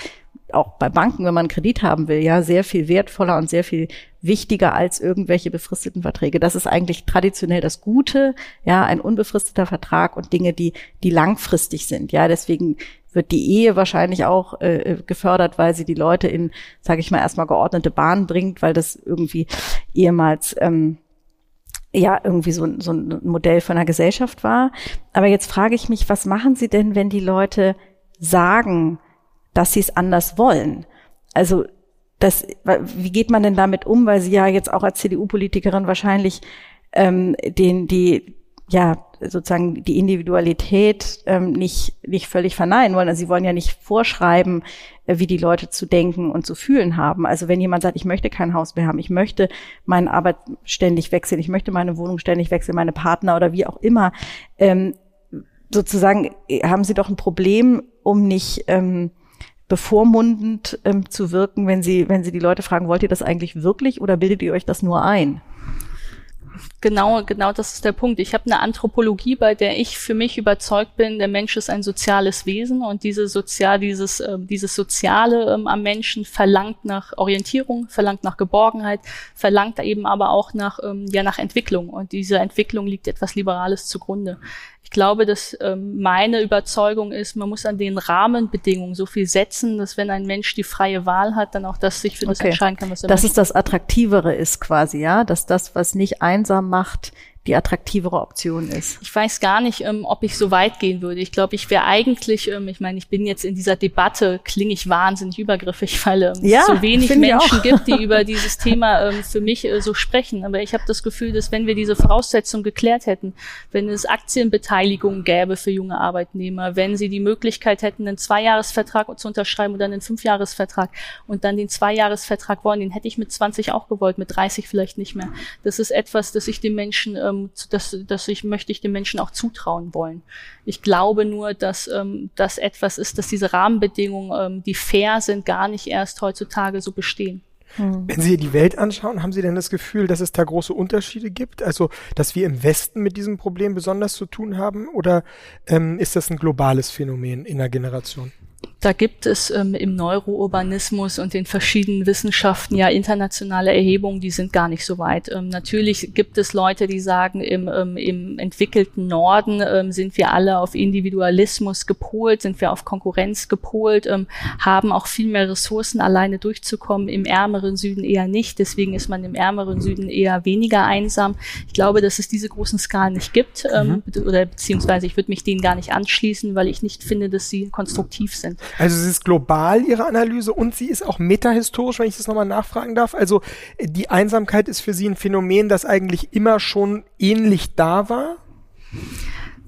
auch bei Banken, wenn man Kredit haben will, ja, sehr viel wertvoller und sehr viel wichtiger als irgendwelche befristeten Verträge. Das ist eigentlich traditionell das Gute, ja, ein unbefristeter Vertrag und Dinge, die, die langfristig sind, ja. Deswegen wird die Ehe wahrscheinlich auch äh, gefördert, weil sie die Leute in, sage ich mal, erstmal geordnete Bahnen bringt, weil das irgendwie ehemals ähm, ja irgendwie so, so ein Modell von einer Gesellschaft war. Aber jetzt frage ich mich, was machen Sie denn, wenn die Leute sagen, dass sie es anders wollen? Also das, wie geht man denn damit um, weil Sie ja jetzt auch als CDU-Politikerin wahrscheinlich ähm, den die ja sozusagen die Individualität ähm, nicht, nicht völlig verneinen wollen. Also sie wollen ja nicht vorschreiben, äh, wie die Leute zu denken und zu fühlen haben. Also wenn jemand sagt, ich möchte kein Haus mehr haben, ich möchte meine Arbeit ständig wechseln, ich möchte meine Wohnung ständig wechseln, meine Partner oder wie auch immer, ähm, sozusagen äh, haben sie doch ein Problem, um nicht ähm, bevormundend ähm, zu wirken, wenn sie, wenn sie die Leute fragen, wollt ihr das eigentlich wirklich oder bildet ihr euch das nur ein? Genau, genau das ist der Punkt. Ich habe eine Anthropologie, bei der ich für mich überzeugt bin, der Mensch ist ein soziales Wesen und diese sozial, dieses, äh, dieses Soziale ähm, am Menschen verlangt nach Orientierung, verlangt nach Geborgenheit, verlangt eben aber auch nach, ähm, ja, nach Entwicklung. Und diese Entwicklung liegt etwas Liberales zugrunde. Ich glaube, dass ähm, meine Überzeugung ist, man muss an den Rahmenbedingungen so viel setzen, dass wenn ein Mensch die freie Wahl hat, dann auch das sich für das okay. entscheiden kann, was er Dass möchte. es das Attraktivere ist quasi, ja, dass das, was nicht einsam macht, die attraktivere Option ist. Ich weiß gar nicht, ähm, ob ich so weit gehen würde. Ich glaube, ich wäre eigentlich, ähm, ich meine, ich bin jetzt in dieser Debatte, klinge ich wahnsinnig übergriffig, weil ähm, ja, es so wenig Menschen gibt, die über dieses Thema ähm, für mich äh, so sprechen. Aber ich habe das Gefühl, dass wenn wir diese Voraussetzung geklärt hätten, wenn es Aktienbeteiligung gäbe für junge Arbeitnehmer, wenn sie die Möglichkeit hätten, einen Zweijahresvertrag zu unterschreiben oder einen Fünfjahresvertrag und dann den Zweijahresvertrag wollen, den hätte ich mit 20 auch gewollt, mit 30 vielleicht nicht mehr. Das ist etwas, das ich den Menschen ähm, ähm, das, das ich möchte ich den Menschen auch zutrauen wollen. Ich glaube nur, dass ähm, das etwas ist, dass diese Rahmenbedingungen, ähm, die fair sind, gar nicht erst heutzutage so bestehen. Hm. Wenn Sie die Welt anschauen, haben Sie denn das Gefühl, dass es da große Unterschiede gibt? Also, dass wir im Westen mit diesem Problem besonders zu tun haben? Oder ähm, ist das ein globales Phänomen in der Generation? Da gibt es ähm, im Neurourbanismus und den verschiedenen Wissenschaften ja internationale Erhebungen, die sind gar nicht so weit. Ähm, natürlich gibt es Leute, die sagen, im, ähm, im entwickelten Norden ähm, sind wir alle auf Individualismus gepolt, sind wir auf Konkurrenz gepolt, ähm, haben auch viel mehr Ressourcen, alleine durchzukommen. Im ärmeren Süden eher nicht. Deswegen ist man im ärmeren Süden eher weniger einsam. Ich glaube, dass es diese großen Skalen nicht gibt, ähm, mhm. oder beziehungsweise ich würde mich denen gar nicht anschließen, weil ich nicht finde, dass sie konstruktiv sind. Also sie ist global, Ihre Analyse, und sie ist auch metahistorisch, wenn ich das nochmal nachfragen darf. Also die Einsamkeit ist für Sie ein Phänomen, das eigentlich immer schon ähnlich da war?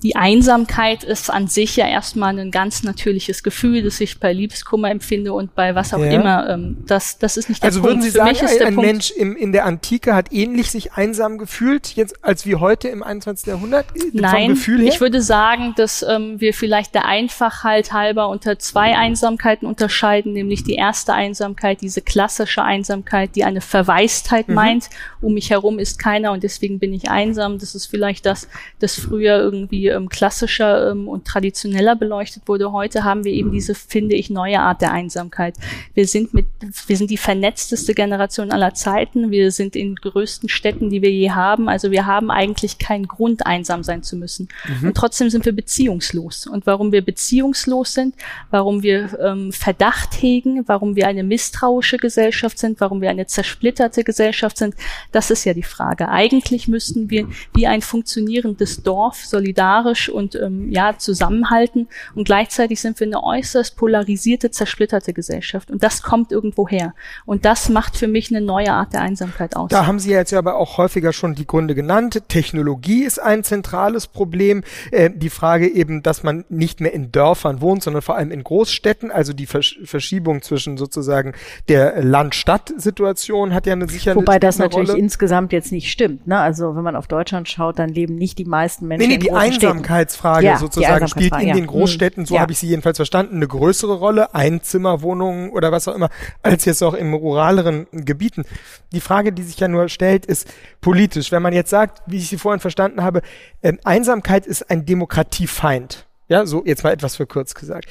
Die Einsamkeit ist an sich ja erstmal ein ganz natürliches Gefühl, das ich bei Liebeskummer empfinde und bei was auch ja. immer. Ähm, das, das ist nicht der also Punkt. Also würden Sie Für sagen, ein, ein Mensch im, in der Antike hat ähnlich sich einsam gefühlt, jetzt als wie heute im 21. Jahrhundert? Nein, ich würde sagen, dass ähm, wir vielleicht der Einfachheit halber unter zwei Einsamkeiten unterscheiden, nämlich die erste Einsamkeit, diese klassische Einsamkeit, die eine Verwaistheit mhm. meint. Um mich herum ist keiner und deswegen bin ich einsam. Das ist vielleicht das, das früher irgendwie ähm, klassischer ähm, und traditioneller beleuchtet wurde. Heute haben wir eben diese, finde ich, neue Art der Einsamkeit. Wir sind mit, wir sind die vernetzteste Generation aller Zeiten. Wir sind in größten Städten, die wir je haben. Also wir haben eigentlich keinen Grund, einsam sein zu müssen. Mhm. Und trotzdem sind wir beziehungslos. Und warum wir beziehungslos sind, warum wir ähm, Verdacht hegen, warum wir eine misstrauische Gesellschaft sind, warum wir eine zersplitterte Gesellschaft sind, das ist ja die Frage. Eigentlich müssten wir wie ein funktionierendes Dorf solidarisch solidarisch und ähm, ja zusammenhalten und gleichzeitig sind wir eine äußerst polarisierte, zersplitterte Gesellschaft und das kommt irgendwo her und das macht für mich eine neue Art der Einsamkeit aus. Da haben Sie jetzt ja aber auch häufiger schon die Gründe genannt. Technologie ist ein zentrales Problem. Äh, die Frage eben, dass man nicht mehr in Dörfern wohnt, sondern vor allem in Großstädten. Also die Versch Verschiebung zwischen sozusagen der Land-Stadt-Situation hat ja eine sicher Wobei das natürlich Rolle. insgesamt jetzt nicht stimmt. Ne? Also wenn man auf Deutschland schaut, dann leben nicht die meisten Menschen nee, nee, die in Einsamkeitsfrage ja, sozusagen spielt in ja. den Großstädten, so ja. habe ich sie jedenfalls verstanden, eine größere Rolle, Einzimmerwohnungen oder was auch immer, als jetzt auch in ruraleren Gebieten. Die Frage, die sich ja nur stellt, ist politisch. Wenn man jetzt sagt, wie ich sie vorhin verstanden habe, äh, Einsamkeit ist ein Demokratiefeind. Ja, so jetzt mal etwas für kurz gesagt.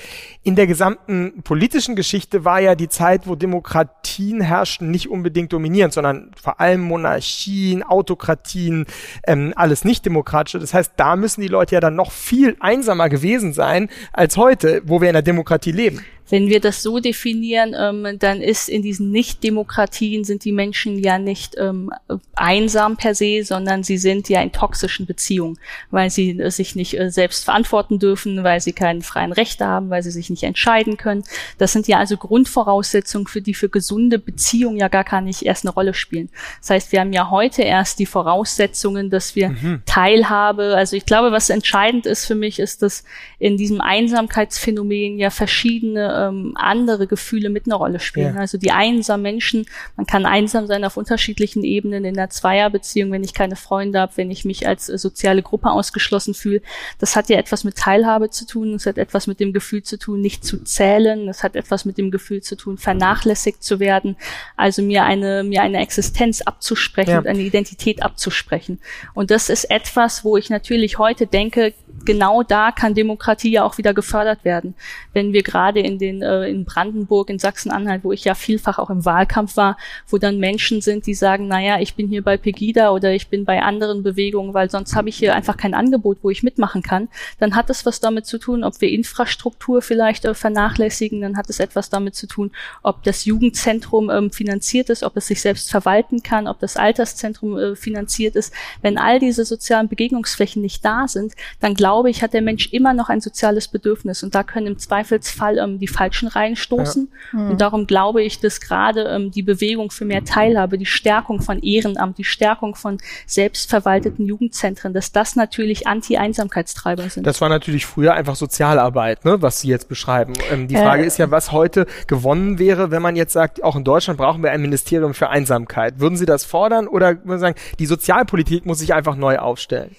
In der gesamten politischen Geschichte war ja die Zeit, wo Demokratien herrschten, nicht unbedingt dominierend, sondern vor allem Monarchien, Autokratien, ähm, alles nicht demokratische. Das heißt, da müssen die Leute ja dann noch viel einsamer gewesen sein als heute, wo wir in der Demokratie leben. Wenn wir das so definieren, ähm, dann ist in diesen Nicht-Demokratien sind die Menschen ja nicht ähm, einsam per se, sondern sie sind ja in toxischen Beziehungen, weil sie äh, sich nicht äh, selbst verantworten dürfen, weil sie keinen freien Rechte haben, weil sie sich nicht entscheiden können. Das sind ja also Grundvoraussetzungen, für die für gesunde Beziehungen ja gar gar nicht erst eine Rolle spielen. Das heißt, wir haben ja heute erst die Voraussetzungen, dass wir mhm. Teilhabe, also ich glaube, was entscheidend ist für mich, ist, dass in diesem Einsamkeitsphänomen ja verschiedene ähm, andere Gefühle mit einer Rolle spielen. Ja. Also die einsamen Menschen, man kann einsam sein auf unterschiedlichen Ebenen in der Zweierbeziehung, wenn ich keine Freunde habe, wenn ich mich als äh, soziale Gruppe ausgeschlossen fühle. Das hat ja etwas mit Teilhabe zu tun, das hat etwas mit dem Gefühl zu tun, nicht zu zählen, das hat etwas mit dem Gefühl zu tun, vernachlässigt zu werden, also mir eine, mir eine Existenz abzusprechen ja. eine Identität abzusprechen. Und das ist etwas, wo ich natürlich heute denke, genau da kann Demokratie ja auch wieder gefördert werden. Wenn wir gerade in den äh, in Brandenburg, in Sachsen-Anhalt, wo ich ja vielfach auch im Wahlkampf war, wo dann Menschen sind, die sagen, naja, ich bin hier bei Pegida oder ich bin bei anderen Bewegungen, weil sonst habe ich hier einfach kein Angebot, wo ich mitmachen kann, dann hat es was damit zu tun, ob wir Infrastruktur vielleicht äh, vernachlässigen, dann hat es etwas damit zu tun, ob das Jugendzentrum ähm, finanziert ist, ob es sich selbst verwalten kann, ob das Alterszentrum äh, finanziert ist. Wenn all diese sozialen Begegnungsflächen nicht da sind, dann glaube glaube ich, hat der Mensch immer noch ein soziales Bedürfnis und da können im Zweifelsfall ähm, die Falschen reinstoßen. Ja. Mhm. Und darum glaube ich, dass gerade ähm, die Bewegung für mehr Teilhabe, die Stärkung von Ehrenamt, die Stärkung von selbstverwalteten Jugendzentren, dass das natürlich Anti-Einsamkeitstreiber sind. Das war natürlich früher einfach Sozialarbeit, ne, was Sie jetzt beschreiben. Ähm, die Frage äh, ist ja, was heute gewonnen wäre, wenn man jetzt sagt, auch in Deutschland brauchen wir ein Ministerium für Einsamkeit. Würden Sie das fordern oder würden Sie sagen, die Sozialpolitik muss sich einfach neu aufstellen?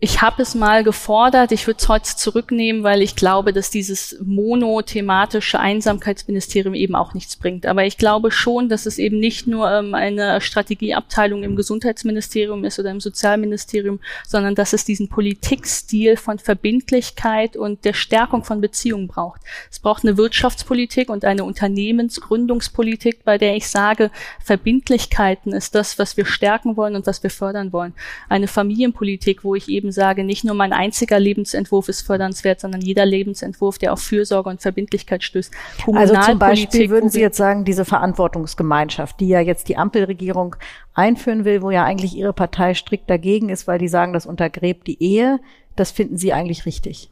Ich habe es mal gefordert, ich würde es heute zurücknehmen, weil ich glaube, dass dieses monothematische Einsamkeitsministerium eben auch nichts bringt. Aber ich glaube schon, dass es eben nicht nur ähm, eine Strategieabteilung im Gesundheitsministerium ist oder im Sozialministerium, sondern dass es diesen Politikstil von Verbindlichkeit und der Stärkung von Beziehungen braucht. Es braucht eine Wirtschaftspolitik und eine Unternehmensgründungspolitik, bei der ich sage, Verbindlichkeiten ist das, was wir stärken wollen und was wir fördern wollen. Eine Familienpolitik, wo ich eben eben sage, nicht nur mein einziger Lebensentwurf ist fördernswert, sondern jeder Lebensentwurf, der auf Fürsorge und Verbindlichkeit stößt. Also zum Beispiel würden Sie jetzt sagen, diese Verantwortungsgemeinschaft, die ja jetzt die Ampelregierung einführen will, wo ja eigentlich Ihre Partei strikt dagegen ist, weil die sagen, das untergräbt die Ehe, das finden Sie eigentlich richtig?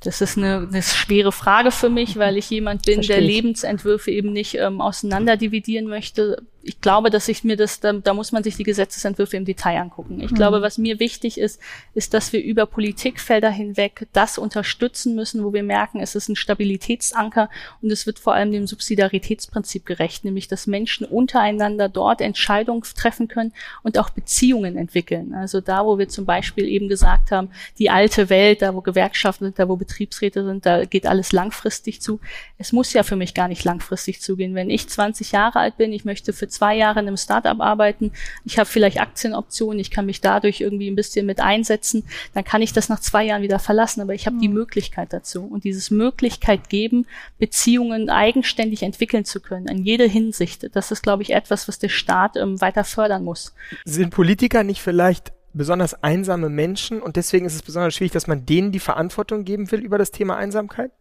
Das ist eine, eine schwere Frage für mich, weil ich jemand bin, Verstehe der Lebensentwürfe eben nicht ähm, auseinanderdividieren möchte ich glaube, dass ich mir das, da, da muss man sich die Gesetzesentwürfe im Detail angucken. Ich mhm. glaube, was mir wichtig ist, ist, dass wir über Politikfelder hinweg das unterstützen müssen, wo wir merken, es ist ein Stabilitätsanker und es wird vor allem dem Subsidiaritätsprinzip gerecht, nämlich dass Menschen untereinander dort Entscheidungen treffen können und auch Beziehungen entwickeln. Also da, wo wir zum Beispiel eben gesagt haben, die alte Welt, da wo Gewerkschaften sind, da wo Betriebsräte sind, da geht alles langfristig zu. Es muss ja für mich gar nicht langfristig zugehen. Wenn ich 20 Jahre alt bin, ich möchte für zwei Jahre in einem Startup arbeiten, ich habe vielleicht Aktienoptionen, ich kann mich dadurch irgendwie ein bisschen mit einsetzen, dann kann ich das nach zwei Jahren wieder verlassen, aber ich habe mhm. die Möglichkeit dazu. Und dieses Möglichkeit geben, Beziehungen eigenständig entwickeln zu können, in jeder Hinsicht, das ist, glaube ich, etwas, was der Staat ähm, weiter fördern muss. Sind Politiker nicht vielleicht besonders einsame Menschen und deswegen ist es besonders schwierig, dass man denen die Verantwortung geben will über das Thema Einsamkeit?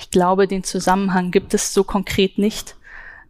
Ich glaube, den Zusammenhang gibt es so konkret nicht.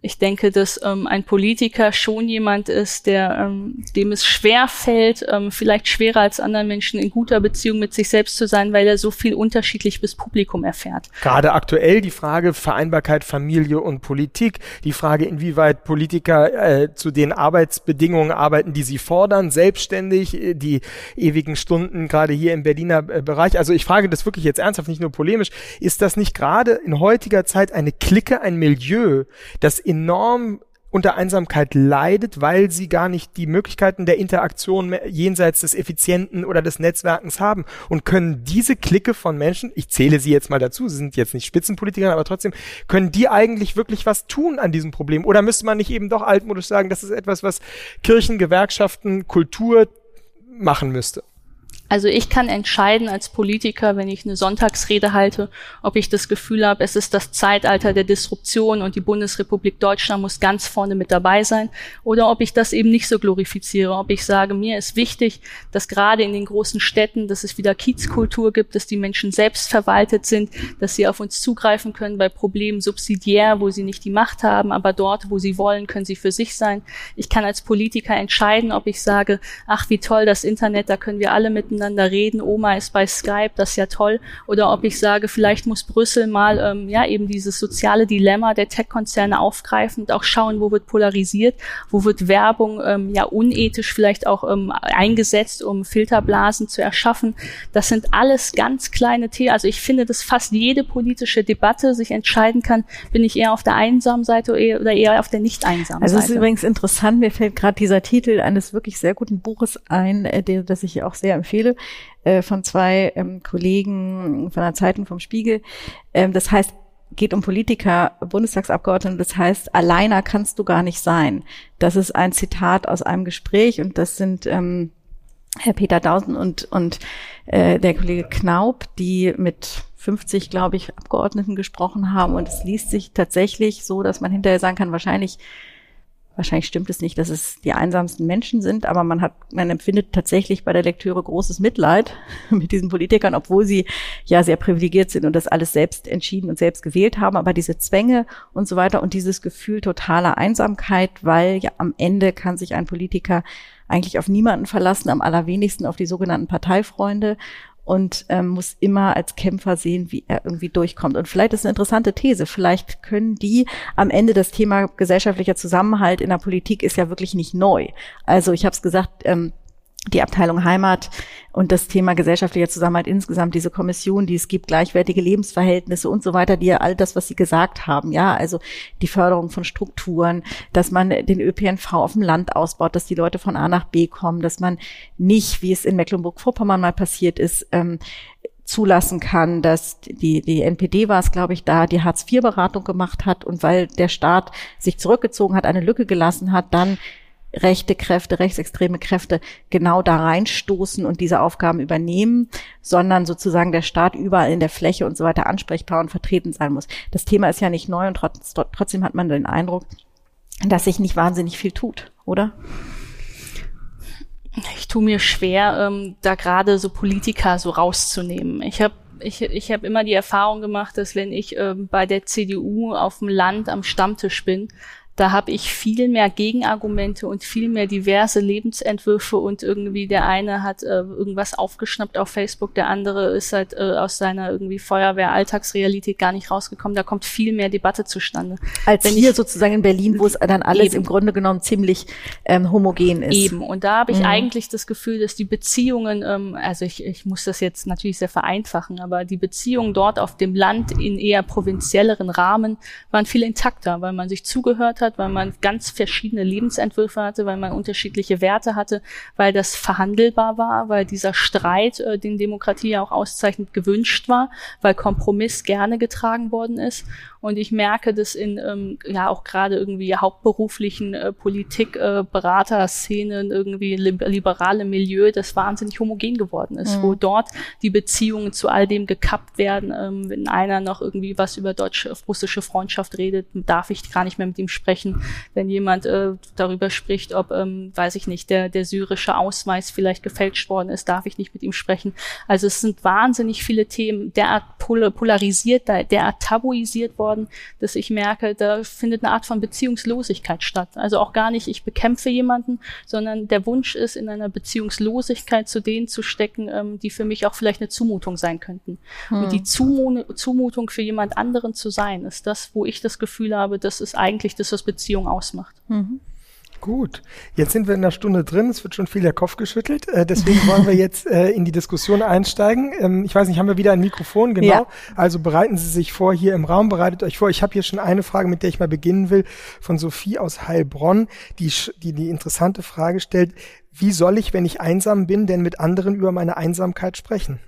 Ich denke, dass ähm, ein Politiker schon jemand ist, der ähm, dem es schwer fällt, ähm, vielleicht schwerer als anderen Menschen in guter Beziehung mit sich selbst zu sein, weil er so viel unterschiedlich bis Publikum erfährt. Gerade aktuell die Frage Vereinbarkeit Familie und Politik, die Frage, inwieweit Politiker äh, zu den Arbeitsbedingungen arbeiten, die sie fordern, selbstständig, äh, die ewigen Stunden gerade hier im Berliner äh, Bereich. Also ich frage das wirklich jetzt ernsthaft, nicht nur polemisch. Ist das nicht gerade in heutiger Zeit eine Clique, ein Milieu, das enorm unter Einsamkeit leidet, weil sie gar nicht die Möglichkeiten der Interaktion jenseits des Effizienten oder des Netzwerkens haben und können diese Clique von Menschen, ich zähle sie jetzt mal dazu, sie sind jetzt nicht Spitzenpolitiker, aber trotzdem, können die eigentlich wirklich was tun an diesem Problem? Oder müsste man nicht eben doch altmodisch sagen, das ist etwas, was Kirchen, Gewerkschaften, Kultur machen müsste? Also ich kann entscheiden als Politiker, wenn ich eine Sonntagsrede halte, ob ich das Gefühl habe, es ist das Zeitalter der Disruption und die Bundesrepublik Deutschland muss ganz vorne mit dabei sein, oder ob ich das eben nicht so glorifiziere, ob ich sage, mir ist wichtig, dass gerade in den großen Städten, dass es wieder Kiezkultur gibt, dass die Menschen selbst verwaltet sind, dass sie auf uns zugreifen können bei Problemen subsidiär, wo sie nicht die Macht haben, aber dort, wo sie wollen, können sie für sich sein. Ich kann als Politiker entscheiden, ob ich sage, ach wie toll das Internet, da können wir alle miteinander miteinander reden, Oma ist bei Skype, das ist ja toll. Oder ob ich sage, vielleicht muss Brüssel mal ähm, ja eben dieses soziale Dilemma der Tech-Konzerne aufgreifen und auch schauen, wo wird polarisiert, wo wird Werbung ähm, ja unethisch vielleicht auch ähm, eingesetzt, um Filterblasen zu erschaffen. Das sind alles ganz kleine Themen. Also ich finde, dass fast jede politische Debatte sich entscheiden kann, bin ich eher auf der einsamen Seite oder eher auf der nicht einsamen also Seite. Also es ist übrigens interessant, mir fällt gerade dieser Titel eines wirklich sehr guten Buches ein, äh, das ich auch sehr empfehle Beispiele äh, von zwei ähm, Kollegen von der Zeitung vom Spiegel. Ähm, das heißt, geht um Politiker, Bundestagsabgeordnete, das heißt, alleiner kannst du gar nicht sein. Das ist ein Zitat aus einem Gespräch und das sind ähm, Herr Peter Dausen und, und äh, der Kollege Knaub, die mit 50, glaube ich, Abgeordneten gesprochen haben und es liest sich tatsächlich so, dass man hinterher sagen kann, wahrscheinlich Wahrscheinlich stimmt es nicht, dass es die einsamsten Menschen sind, aber man hat, man empfindet tatsächlich bei der Lektüre großes Mitleid mit diesen Politikern, obwohl sie ja sehr privilegiert sind und das alles selbst entschieden und selbst gewählt haben. Aber diese Zwänge und so weiter und dieses Gefühl totaler Einsamkeit, weil ja am Ende kann sich ein Politiker eigentlich auf niemanden verlassen, am allerwenigsten auf die sogenannten Parteifreunde und ähm, muss immer als Kämpfer sehen, wie er irgendwie durchkommt. Und vielleicht ist eine interessante These. Vielleicht können die am Ende das Thema gesellschaftlicher Zusammenhalt in der Politik ist ja wirklich nicht neu. Also ich habe es gesagt, ähm, die Abteilung Heimat und das Thema gesellschaftlicher Zusammenhalt insgesamt, diese Kommission, die es gibt, gleichwertige Lebensverhältnisse und so weiter, die ja all das, was Sie gesagt haben, ja, also die Förderung von Strukturen, dass man den ÖPNV auf dem Land ausbaut, dass die Leute von A nach B kommen, dass man nicht, wie es in Mecklenburg-Vorpommern mal passiert ist, ähm, zulassen kann, dass die, die NPD war es, glaube ich, da die Hartz-IV-Beratung gemacht hat und weil der Staat sich zurückgezogen hat, eine Lücke gelassen hat, dann rechte Kräfte, rechtsextreme Kräfte genau da reinstoßen und diese Aufgaben übernehmen, sondern sozusagen der Staat überall in der Fläche und so weiter ansprechbar und vertreten sein muss. Das Thema ist ja nicht neu und trotz, trotzdem hat man den Eindruck, dass sich nicht wahnsinnig viel tut, oder? Ich tue mir schwer, ähm, da gerade so Politiker so rauszunehmen. Ich habe ich, ich hab immer die Erfahrung gemacht, dass wenn ich ähm, bei der CDU auf dem Land am Stammtisch bin, da habe ich viel mehr Gegenargumente und viel mehr diverse Lebensentwürfe und irgendwie der eine hat äh, irgendwas aufgeschnappt auf Facebook, der andere ist halt äh, aus seiner irgendwie Feuerwehr-Alltagsrealität gar nicht rausgekommen. Da kommt viel mehr Debatte zustande. Als Wenn hier ich, sozusagen in Berlin, wo es dann alles eben, im Grunde genommen ziemlich ähm, homogen ist. Eben. Und da habe ich mhm. eigentlich das Gefühl, dass die Beziehungen, ähm, also ich, ich muss das jetzt natürlich sehr vereinfachen, aber die Beziehungen dort auf dem Land in eher provinzielleren Rahmen waren viel intakter, weil man sich zugehört hat hat, weil man ganz verschiedene Lebensentwürfe hatte, weil man unterschiedliche Werte hatte, weil das verhandelbar war, weil dieser Streit, äh, den Demokratie ja auch auszeichnet, gewünscht war, weil Kompromiss gerne getragen worden ist. Und ich merke, dass in ähm, ja auch gerade irgendwie hauptberuflichen äh, Politikberater-Szenen, äh, irgendwie li liberale Milieu, das wahnsinnig homogen geworden ist, mhm. wo dort die Beziehungen zu all dem gekappt werden. Ähm, wenn einer noch irgendwie was über deutsch-russische Freundschaft redet, darf ich gar nicht mehr mit ihm sprechen. Wenn jemand äh, darüber spricht, ob, ähm, weiß ich nicht, der, der syrische Ausweis vielleicht gefälscht worden ist, darf ich nicht mit ihm sprechen. Also es sind wahnsinnig viele Themen derart polarisiert, derart tabuisiert worden geworden, dass ich merke, da findet eine Art von Beziehungslosigkeit statt. Also auch gar nicht, ich bekämpfe jemanden, sondern der Wunsch ist, in einer Beziehungslosigkeit zu denen zu stecken, ähm, die für mich auch vielleicht eine Zumutung sein könnten. Hm. Und die Zumu Zumutung für jemand anderen zu sein, ist das, wo ich das Gefühl habe, das ist eigentlich das, was Beziehung ausmacht. Mhm. Gut, jetzt sind wir in der Stunde drin, es wird schon viel der Kopf geschüttelt, äh, deswegen wollen wir jetzt äh, in die Diskussion einsteigen. Ähm, ich weiß nicht, haben wir wieder ein Mikrofon? Genau. Ja. Also bereiten Sie sich vor hier im Raum, bereitet euch vor. Ich habe hier schon eine Frage, mit der ich mal beginnen will, von Sophie aus Heilbronn, die die, die interessante Frage stellt, wie soll ich, wenn ich einsam bin, denn mit anderen über meine Einsamkeit sprechen?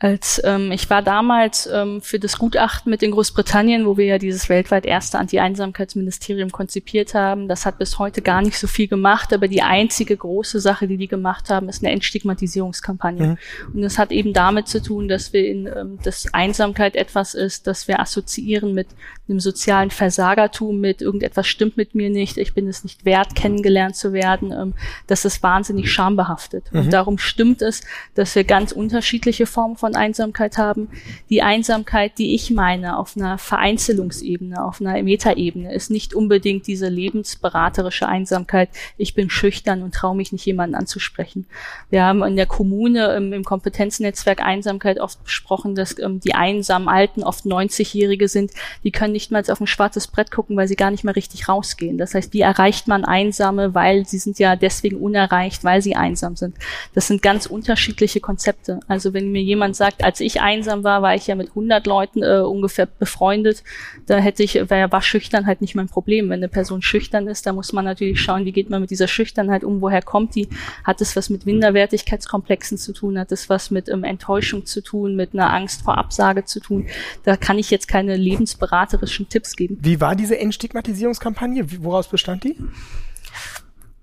Als ähm, ich war damals ähm, für das Gutachten mit in Großbritannien, wo wir ja dieses weltweit erste Anti-Einsamkeitsministerium konzipiert haben. Das hat bis heute gar nicht so viel gemacht, aber die einzige große Sache, die die gemacht haben, ist eine Entstigmatisierungskampagne. Mhm. Und das hat eben damit zu tun, dass wir in ähm, dass Einsamkeit etwas ist, das wir assoziieren mit einem sozialen Versagertum, mit irgendetwas stimmt mit mir nicht, ich bin es nicht wert, kennengelernt zu werden. Ähm, das ist wahnsinnig schambehaftet. Mhm. Und darum stimmt es, dass wir ganz unterschiedliche Formen von Einsamkeit haben. Die Einsamkeit, die ich meine, auf einer Vereinzelungsebene, auf einer Metaebene, ist nicht unbedingt diese lebensberaterische Einsamkeit. Ich bin schüchtern und traue mich nicht, jemanden anzusprechen. Wir haben in der Kommune im, im Kompetenznetzwerk Einsamkeit oft besprochen, dass ähm, die einsamen Alten oft 90-Jährige sind. Die können nicht mal auf ein schwarzes Brett gucken, weil sie gar nicht mehr richtig rausgehen. Das heißt, wie erreicht man Einsame, weil sie sind ja deswegen unerreicht, weil sie einsam sind. Das sind ganz unterschiedliche Konzepte. Also wenn mir jemand jemand sagt, als ich einsam war, war ich ja mit 100 Leuten äh, ungefähr befreundet. Da hätte ich, wäre war schüchtern halt nicht mein Problem. Wenn eine Person schüchtern ist, da muss man natürlich schauen, wie geht man mit dieser Schüchternheit um, woher kommt die? Hat es was mit Minderwertigkeitskomplexen zu tun? Hat es was mit ähm, Enttäuschung zu tun, mit einer Angst vor Absage zu tun? Da kann ich jetzt keine lebensberaterischen Tipps geben. Wie war diese Entstigmatisierungskampagne? Woraus bestand die?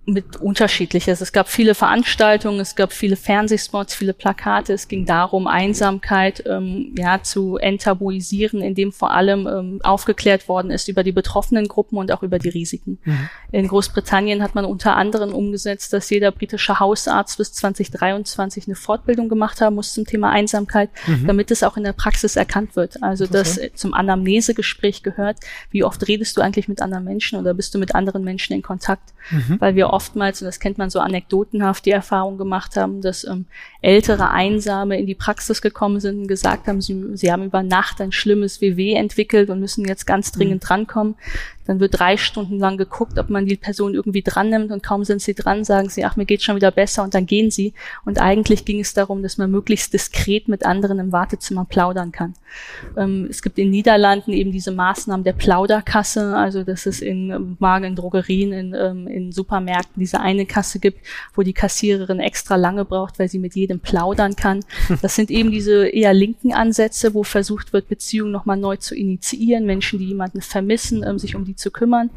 Mit unterschiedliches. Es gab viele Veranstaltungen, es gab viele Fernsehspots, viele Plakate. Es ging darum, Einsamkeit ähm, ja zu enttabuisieren, indem vor allem ähm, aufgeklärt worden ist über die betroffenen Gruppen und auch über die Risiken. Mhm. In Großbritannien hat man unter anderem umgesetzt, dass jeder britische Hausarzt bis 2023 eine Fortbildung gemacht haben muss zum Thema Einsamkeit, mhm. damit es auch in der Praxis erkannt wird. Also das zum Anamnesegespräch gehört. Wie oft redest du eigentlich mit anderen Menschen oder bist du mit anderen Menschen in Kontakt? Mhm. Weil wir oftmals, und das kennt man so anekdotenhaft, die Erfahrung gemacht haben, dass ähm, ältere Einsame in die Praxis gekommen sind und gesagt haben, sie, sie haben über Nacht ein schlimmes WW entwickelt und müssen jetzt ganz dringend mhm. drankommen. Dann wird drei Stunden lang geguckt, ob man die Person irgendwie dran nimmt und kaum sind sie dran, sagen sie, ach, mir geht's schon wieder besser und dann gehen sie. Und eigentlich ging es darum, dass man möglichst diskret mit anderen im Wartezimmer plaudern kann. Ähm, es gibt in Niederlanden eben diese Maßnahmen der Plauderkasse, also dass es in Magen, in Drogerien, in, ähm, in Supermärkten diese eine Kasse gibt, wo die Kassiererin extra lange braucht, weil sie mit jedem plaudern kann. Das sind eben diese eher linken Ansätze, wo versucht wird, Beziehungen nochmal neu zu initiieren, Menschen, die jemanden vermissen, ähm, sich um die zu kümmern.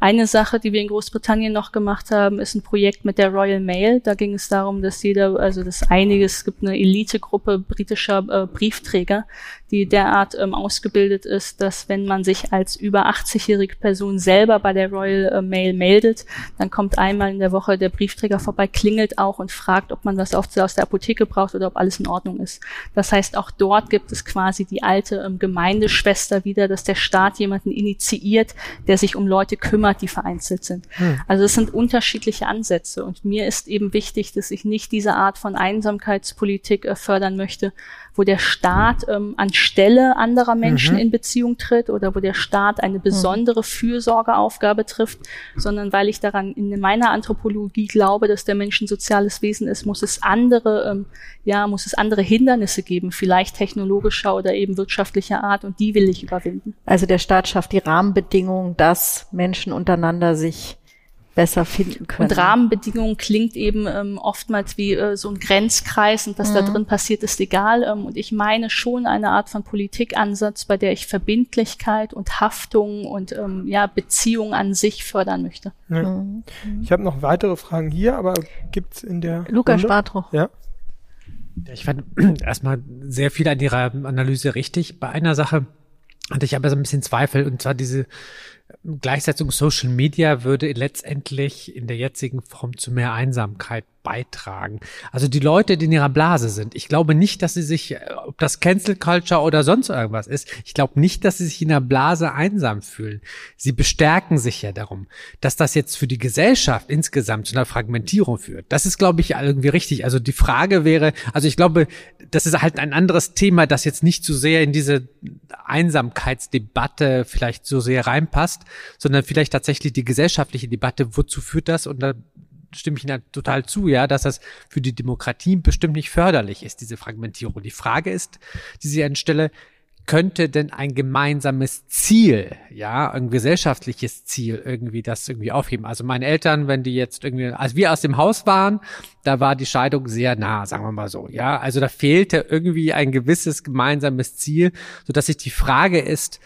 Eine Sache, die wir in Großbritannien noch gemacht haben, ist ein Projekt mit der Royal Mail. Da ging es darum, dass jeder, also das einiges, es gibt eine Elitegruppe britischer äh, Briefträger, die derart ähm, ausgebildet ist, dass wenn man sich als über 80-jährige Person selber bei der Royal äh, Mail meldet, dann kommt einmal in der Woche der Briefträger vorbei, klingelt auch und fragt, ob man was aus der Apotheke braucht oder ob alles in Ordnung ist. Das heißt, auch dort gibt es quasi die alte ähm, Gemeindeschwester wieder, dass der Staat jemanden initiiert, der sich um Leute kümmert, die vereinzelt sind. Hm. Also es sind unterschiedliche Ansätze und mir ist eben wichtig, dass ich nicht diese Art von Einsamkeitspolitik äh, fördern möchte, wo der Staat ähm, anstelle anderer Menschen mhm. in Beziehung tritt oder wo der Staat eine besondere Fürsorgeaufgabe trifft, sondern weil ich daran in meiner Anthropologie glaube, dass der Mensch ein soziales Wesen ist, muss es andere, ähm, ja, muss es andere Hindernisse geben, vielleicht technologischer oder eben wirtschaftlicher Art und die will ich überwinden. Also der Staat schafft die Rahmenbedingungen, dass Menschen untereinander sich besser finden können. Und Rahmenbedingungen klingt eben ähm, oftmals wie äh, so ein Grenzkreis und was mhm. da drin passiert, ist egal. Ähm, und ich meine schon eine Art von Politikansatz, bei der ich Verbindlichkeit und Haftung und ähm, ja Beziehung an sich fördern möchte. Ja. Mhm. Ich habe noch weitere Fragen hier, aber gibt's in der Lukas Spartroch. Ja. Ich fand erstmal sehr viel an Ihrer Analyse richtig. Bei einer Sache hatte ich aber so ein bisschen Zweifel, und zwar diese Gleichsetzung Social Media würde letztendlich in der jetzigen Form zu mehr Einsamkeit beitragen. Also die Leute, die in ihrer Blase sind, ich glaube nicht, dass sie sich, äh, ob das Cancel Culture oder sonst irgendwas ist, ich glaube nicht, dass sie sich in der Blase einsam fühlen. Sie bestärken sich ja darum. Dass das jetzt für die Gesellschaft insgesamt zu einer Fragmentierung führt, das ist, glaube ich, irgendwie richtig. Also die Frage wäre, also ich glaube, das ist halt ein anderes Thema, das jetzt nicht so sehr in diese Einsamkeitsdebatte vielleicht so sehr reinpasst, sondern vielleicht tatsächlich die gesellschaftliche Debatte, wozu führt das? Und da stimme ich Ihnen total zu, ja, dass das für die Demokratie bestimmt nicht förderlich ist, diese Fragmentierung. Die Frage ist, die Sie anstelle, könnte denn ein gemeinsames Ziel, ja, ein gesellschaftliches Ziel irgendwie das irgendwie aufheben? Also meine Eltern, wenn die jetzt irgendwie, als wir aus dem Haus waren, da war die Scheidung sehr nah, sagen wir mal so, ja. Also da fehlte irgendwie ein gewisses gemeinsames Ziel, so dass sich die Frage ist,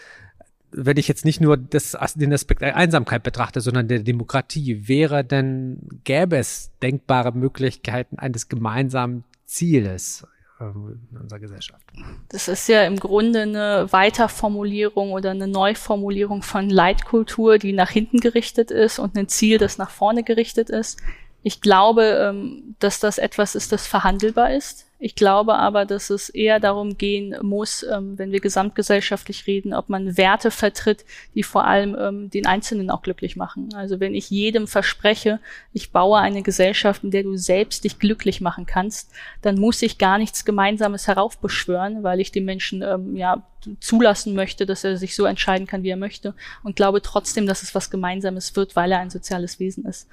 wenn ich jetzt nicht nur das, den Aspekt der Einsamkeit betrachte, sondern der Demokratie, wäre denn, gäbe es denkbare Möglichkeiten eines gemeinsamen Zieles ähm, in unserer Gesellschaft? Das ist ja im Grunde eine Weiterformulierung oder eine Neuformulierung von Leitkultur, die nach hinten gerichtet ist und ein Ziel, das nach vorne gerichtet ist. Ich glaube, ähm, dass das etwas ist, das verhandelbar ist. Ich glaube aber, dass es eher darum gehen muss, ähm, wenn wir gesamtgesellschaftlich reden, ob man Werte vertritt, die vor allem ähm, den Einzelnen auch glücklich machen. Also wenn ich jedem verspreche, ich baue eine Gesellschaft, in der du selbst dich glücklich machen kannst, dann muss ich gar nichts Gemeinsames heraufbeschwören, weil ich den Menschen ja zulassen möchte, dass er sich so entscheiden kann, wie er möchte und glaube trotzdem, dass es was Gemeinsames wird, weil er ein soziales Wesen ist.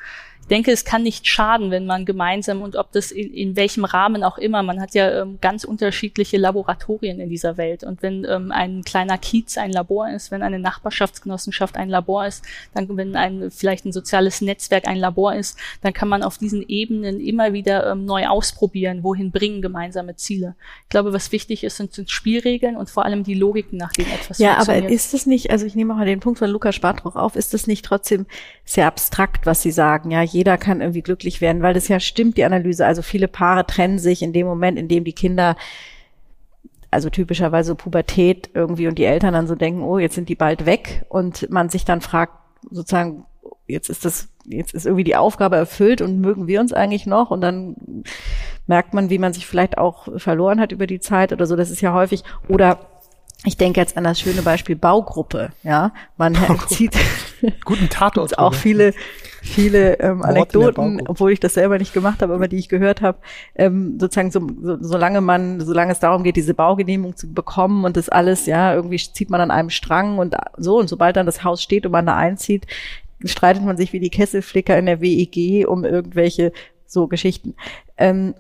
Ich denke, es kann nicht schaden, wenn man gemeinsam und ob das in, in welchem Rahmen auch immer, man hat ja ähm, ganz unterschiedliche Laboratorien in dieser Welt und wenn ähm, ein kleiner Kiez ein Labor ist, wenn eine Nachbarschaftsgenossenschaft ein Labor ist, dann wenn ein vielleicht ein soziales Netzwerk ein Labor ist, dann kann man auf diesen Ebenen immer wieder ähm, neu ausprobieren, wohin bringen gemeinsame Ziele. Ich glaube, was wichtig ist, sind, sind Spielregeln und vor allem die Logiken, nach denen etwas ja, funktioniert. Ja, aber ist es nicht, also ich nehme auch mal den Punkt von Lukas Spartroch auf, ist es nicht trotzdem sehr abstrakt, was Sie sagen? Ja, jeder kann irgendwie glücklich werden, weil das ja stimmt, die Analyse. Also viele Paare trennen sich in dem Moment, in dem die Kinder also typischerweise Pubertät irgendwie und die Eltern dann so denken, oh, jetzt sind die bald weg und man sich dann fragt, sozusagen, jetzt ist das, jetzt ist irgendwie die Aufgabe erfüllt und mögen wir uns eigentlich noch und dann merkt man, wie man sich vielleicht auch verloren hat über die Zeit oder so, das ist ja häufig, oder ich denke jetzt an das schöne Beispiel Baugruppe, ja. Man Baugruppe. zieht guten Tatort. auch viele viele ähm, Anekdoten, obwohl ich das selber nicht gemacht habe, aber die ich gehört habe, ähm, sozusagen so, so, solange man, solange es darum geht, diese Baugenehmigung zu bekommen und das alles, ja, irgendwie zieht man an einem Strang und so und sobald dann das Haus steht und man da einzieht, streitet man sich wie die Kesselflicker in der WEG um irgendwelche so Geschichten. Ähm,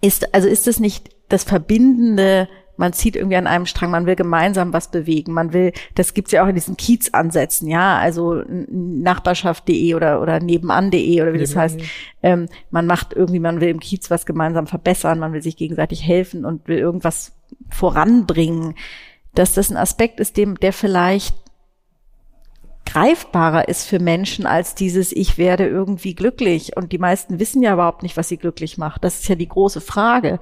ist, also ist es nicht das verbindende man zieht irgendwie an einem Strang, man will gemeinsam was bewegen, man will, das gibt's ja auch in diesen Kiezansätzen, ja, also Nachbarschaft.de oder, oder nebenan.de oder wie das heißt. Ähm, man macht irgendwie, man will im Kiez was gemeinsam verbessern, man will sich gegenseitig helfen und will irgendwas voranbringen. Dass das ein Aspekt ist, dem, der vielleicht greifbarer ist für Menschen als dieses Ich werde irgendwie glücklich. Und die meisten wissen ja überhaupt nicht, was sie glücklich macht. Das ist ja die große Frage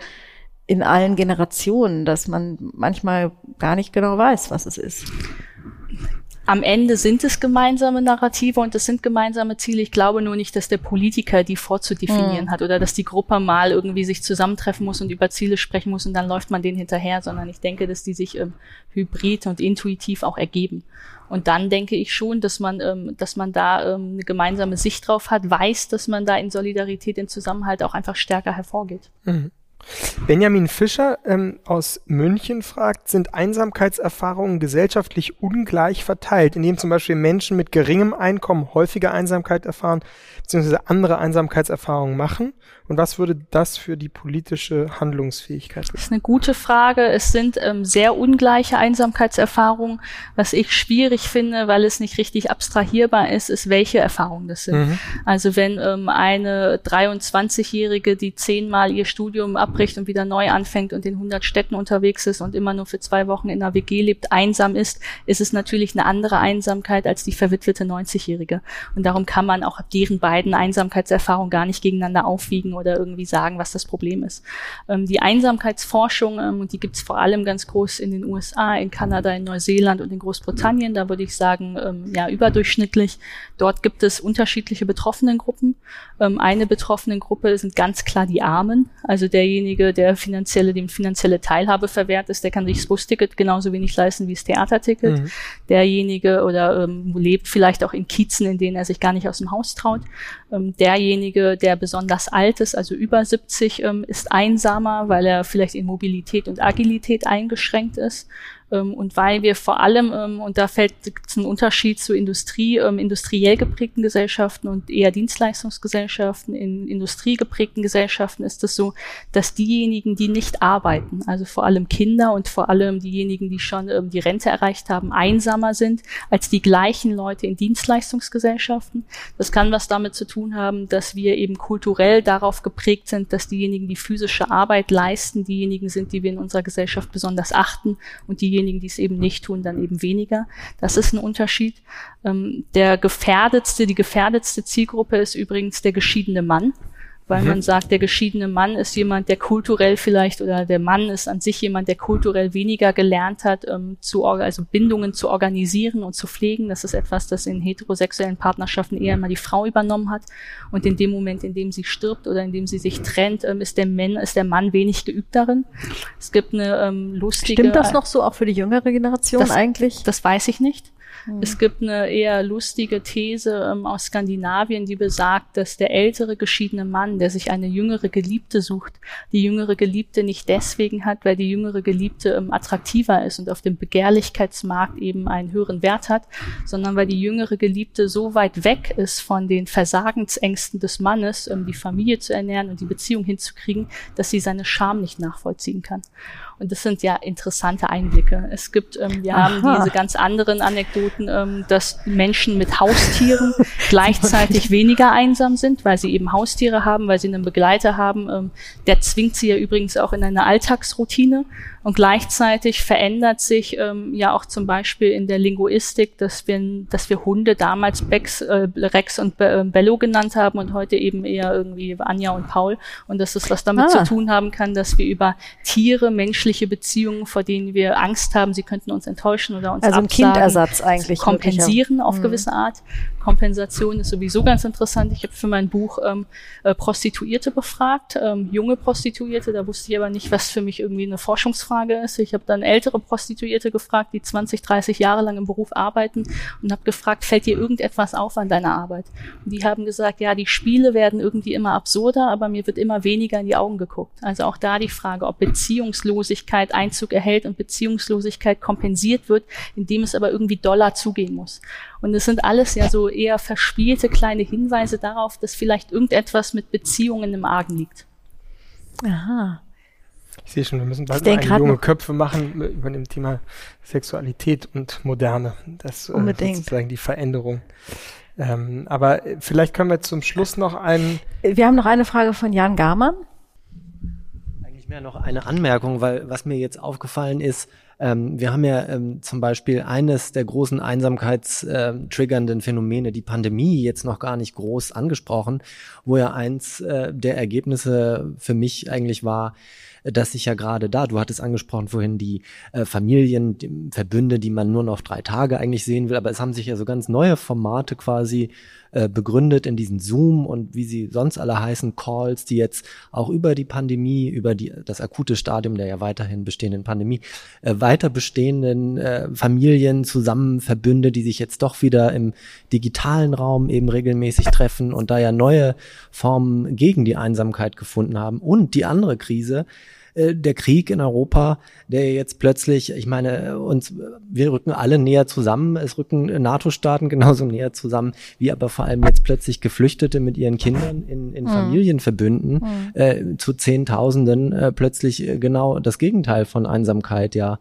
in allen Generationen, dass man manchmal gar nicht genau weiß, was es ist. Am Ende sind es gemeinsame Narrative und es sind gemeinsame Ziele. Ich glaube nur nicht, dass der Politiker die vorzudefinieren mhm. hat oder dass die Gruppe mal irgendwie sich zusammentreffen muss und über Ziele sprechen muss und dann läuft man denen hinterher, sondern ich denke, dass die sich ähm, hybrid und intuitiv auch ergeben. Und dann denke ich schon, dass man, ähm, dass man da ähm, eine gemeinsame Sicht drauf hat, weiß, dass man da in Solidarität, in Zusammenhalt auch einfach stärker hervorgeht. Mhm. Benjamin Fischer ähm, aus München fragt, sind Einsamkeitserfahrungen gesellschaftlich ungleich verteilt, indem zum Beispiel Menschen mit geringem Einkommen häufiger Einsamkeit erfahren, beziehungsweise andere Einsamkeitserfahrungen machen? Und was würde das für die politische Handlungsfähigkeit bedeuten? Das ist eine gute Frage. Es sind ähm, sehr ungleiche Einsamkeitserfahrungen. Was ich schwierig finde, weil es nicht richtig abstrahierbar ist, ist, welche Erfahrungen das sind. Mhm. Also wenn ähm, eine 23-Jährige, die zehnmal ihr Studium abbricht und wieder neu anfängt und in 100 Städten unterwegs ist und immer nur für zwei Wochen in einer WG lebt, einsam ist, ist es natürlich eine andere Einsamkeit als die verwitwete 90-Jährige. Und darum kann man auch deren beiden Einsamkeitserfahrungen gar nicht gegeneinander aufwiegen oder irgendwie sagen, was das Problem ist. Ähm, die Einsamkeitsforschung, ähm, und die gibt es vor allem ganz groß in den USA, in Kanada, in Neuseeland und in Großbritannien, da würde ich sagen, ähm, ja, überdurchschnittlich. Dort gibt es unterschiedliche Betroffenengruppen. Ähm, eine Betroffenengruppe sind ganz klar die Armen, also derjenige, der finanzielle, dem finanzielle Teilhabe verwehrt ist, der kann sich das Busticket genauso wenig leisten wie das Theaterticket. Mhm. Derjenige oder ähm, lebt vielleicht auch in Kiezen, in denen er sich gar nicht aus dem Haus traut. Ähm, derjenige, der besonders alt ist, also über 70, ähm, ist einsamer, weil er vielleicht in Mobilität und Agilität eingeschränkt ist. Ähm, und weil wir vor allem, ähm, und da fällt ein Unterschied zu Industrie, ähm, industriell geprägten Gesellschaften und eher Dienstleistungsgesellschaften, in industriegeprägten Gesellschaften ist es so, dass diejenigen, die nicht arbeiten, also vor allem Kinder und vor allem diejenigen, die schon die Rente erreicht haben, einsamer sind als die gleichen Leute in Dienstleistungsgesellschaften. Das kann was damit zu tun haben, dass wir eben kulturell darauf geprägt sind, dass diejenigen, die physische Arbeit leisten, diejenigen sind, die wir in unserer Gesellschaft besonders achten und diejenigen, diejenigen, die es eben nicht tun, dann eben weniger. Das ist ein Unterschied. Ähm, der gefährdetste, die gefährdetste Zielgruppe ist übrigens der geschiedene Mann weil mhm. man sagt, der geschiedene Mann ist jemand, der kulturell vielleicht oder der Mann ist an sich jemand, der kulturell weniger gelernt hat, ähm, zu also Bindungen zu organisieren und zu pflegen. Das ist etwas, das in heterosexuellen Partnerschaften eher immer die Frau übernommen hat. Und in dem Moment, in dem sie stirbt oder in dem sie sich trennt, ähm, ist der Mann ist der Mann wenig geübt darin. Es gibt eine ähm, lustige. Stimmt das noch so auch für die jüngere Generation das, eigentlich? Das weiß ich nicht. Es gibt eine eher lustige These ähm, aus Skandinavien, die besagt, dass der ältere geschiedene Mann, der sich eine jüngere Geliebte sucht, die jüngere Geliebte nicht deswegen hat, weil die jüngere Geliebte ähm, attraktiver ist und auf dem Begehrlichkeitsmarkt eben einen höheren Wert hat, sondern weil die jüngere Geliebte so weit weg ist von den Versagensängsten des Mannes, um die Familie zu ernähren und die Beziehung hinzukriegen, dass sie seine Scham nicht nachvollziehen kann. Und das sind ja interessante Einblicke. Es gibt, ähm, wir Aha. haben diese ganz anderen Anekdoten, ähm, dass Menschen mit Haustieren gleichzeitig weniger einsam sind, weil sie eben Haustiere haben, weil sie einen Begleiter haben. Ähm, der zwingt sie ja übrigens auch in eine Alltagsroutine. Und gleichzeitig verändert sich ähm, ja auch zum Beispiel in der Linguistik, dass wir, dass wir Hunde damals Bex, äh, Rex und Be äh, Bello genannt haben und heute eben eher irgendwie Anja und Paul. Und dass es was damit ah. zu tun haben kann, dass wir über Tiere, menschliche Beziehungen, vor denen wir Angst haben, sie könnten uns enttäuschen oder uns also absagen, Kindersatz eigentlich kompensieren auf mhm. gewisse Art, Kompensation ist sowieso ganz interessant. Ich habe für mein Buch ähm, äh, Prostituierte befragt, ähm, junge Prostituierte. Da wusste ich aber nicht, was für mich irgendwie eine Forschungsfrage ist. Ich habe dann ältere Prostituierte gefragt, die 20, 30 Jahre lang im Beruf arbeiten und habe gefragt, fällt dir irgendetwas auf an deiner Arbeit? Und die haben gesagt, ja, die Spiele werden irgendwie immer absurder, aber mir wird immer weniger in die Augen geguckt. Also auch da die Frage, ob Beziehungslosigkeit Einzug erhält und Beziehungslosigkeit kompensiert wird, indem es aber irgendwie doller zugehen muss. Und es sind alles ja so eher verspielte kleine Hinweise darauf, dass vielleicht irgendetwas mit Beziehungen im Argen liegt. Aha. Ich sehe schon, wir müssen bald mal junge Köpfe machen über dem Thema Sexualität und Moderne. Das äh, Unbedingt. ist sozusagen die Veränderung. Ähm, aber vielleicht können wir zum Schluss noch einen. Wir haben noch eine Frage von Jan Garmann. Eigentlich mehr noch eine Anmerkung, weil was mir jetzt aufgefallen ist, ähm, wir haben ja ähm, zum Beispiel eines der großen einsamkeitstriggernden äh, Phänomene, die Pandemie, jetzt noch gar nicht groß angesprochen, wo ja eins äh, der Ergebnisse für mich eigentlich war, dass sich ja gerade da, du hattest angesprochen vorhin die äh, Familien, die Verbünde, die man nur noch drei Tage eigentlich sehen will, aber es haben sich ja so ganz neue Formate quasi äh, begründet in diesen Zoom und wie sie sonst alle heißen, Calls, die jetzt auch über die Pandemie, über die, das akute Stadium der ja weiterhin bestehenden Pandemie, äh, weiter bestehenden äh, Familien zusammen Verbünde, die sich jetzt doch wieder im digitalen Raum eben regelmäßig treffen und da ja neue Formen gegen die Einsamkeit gefunden haben. Und die andere Krise, äh, der Krieg in Europa, der jetzt plötzlich, ich meine, uns, wir rücken alle näher zusammen, es rücken NATO-Staaten genauso näher zusammen, wie aber vor allem jetzt plötzlich Geflüchtete mit ihren Kindern in, in mhm. Familienverbünden mhm. äh, zu Zehntausenden äh, plötzlich äh, genau das Gegenteil von Einsamkeit ja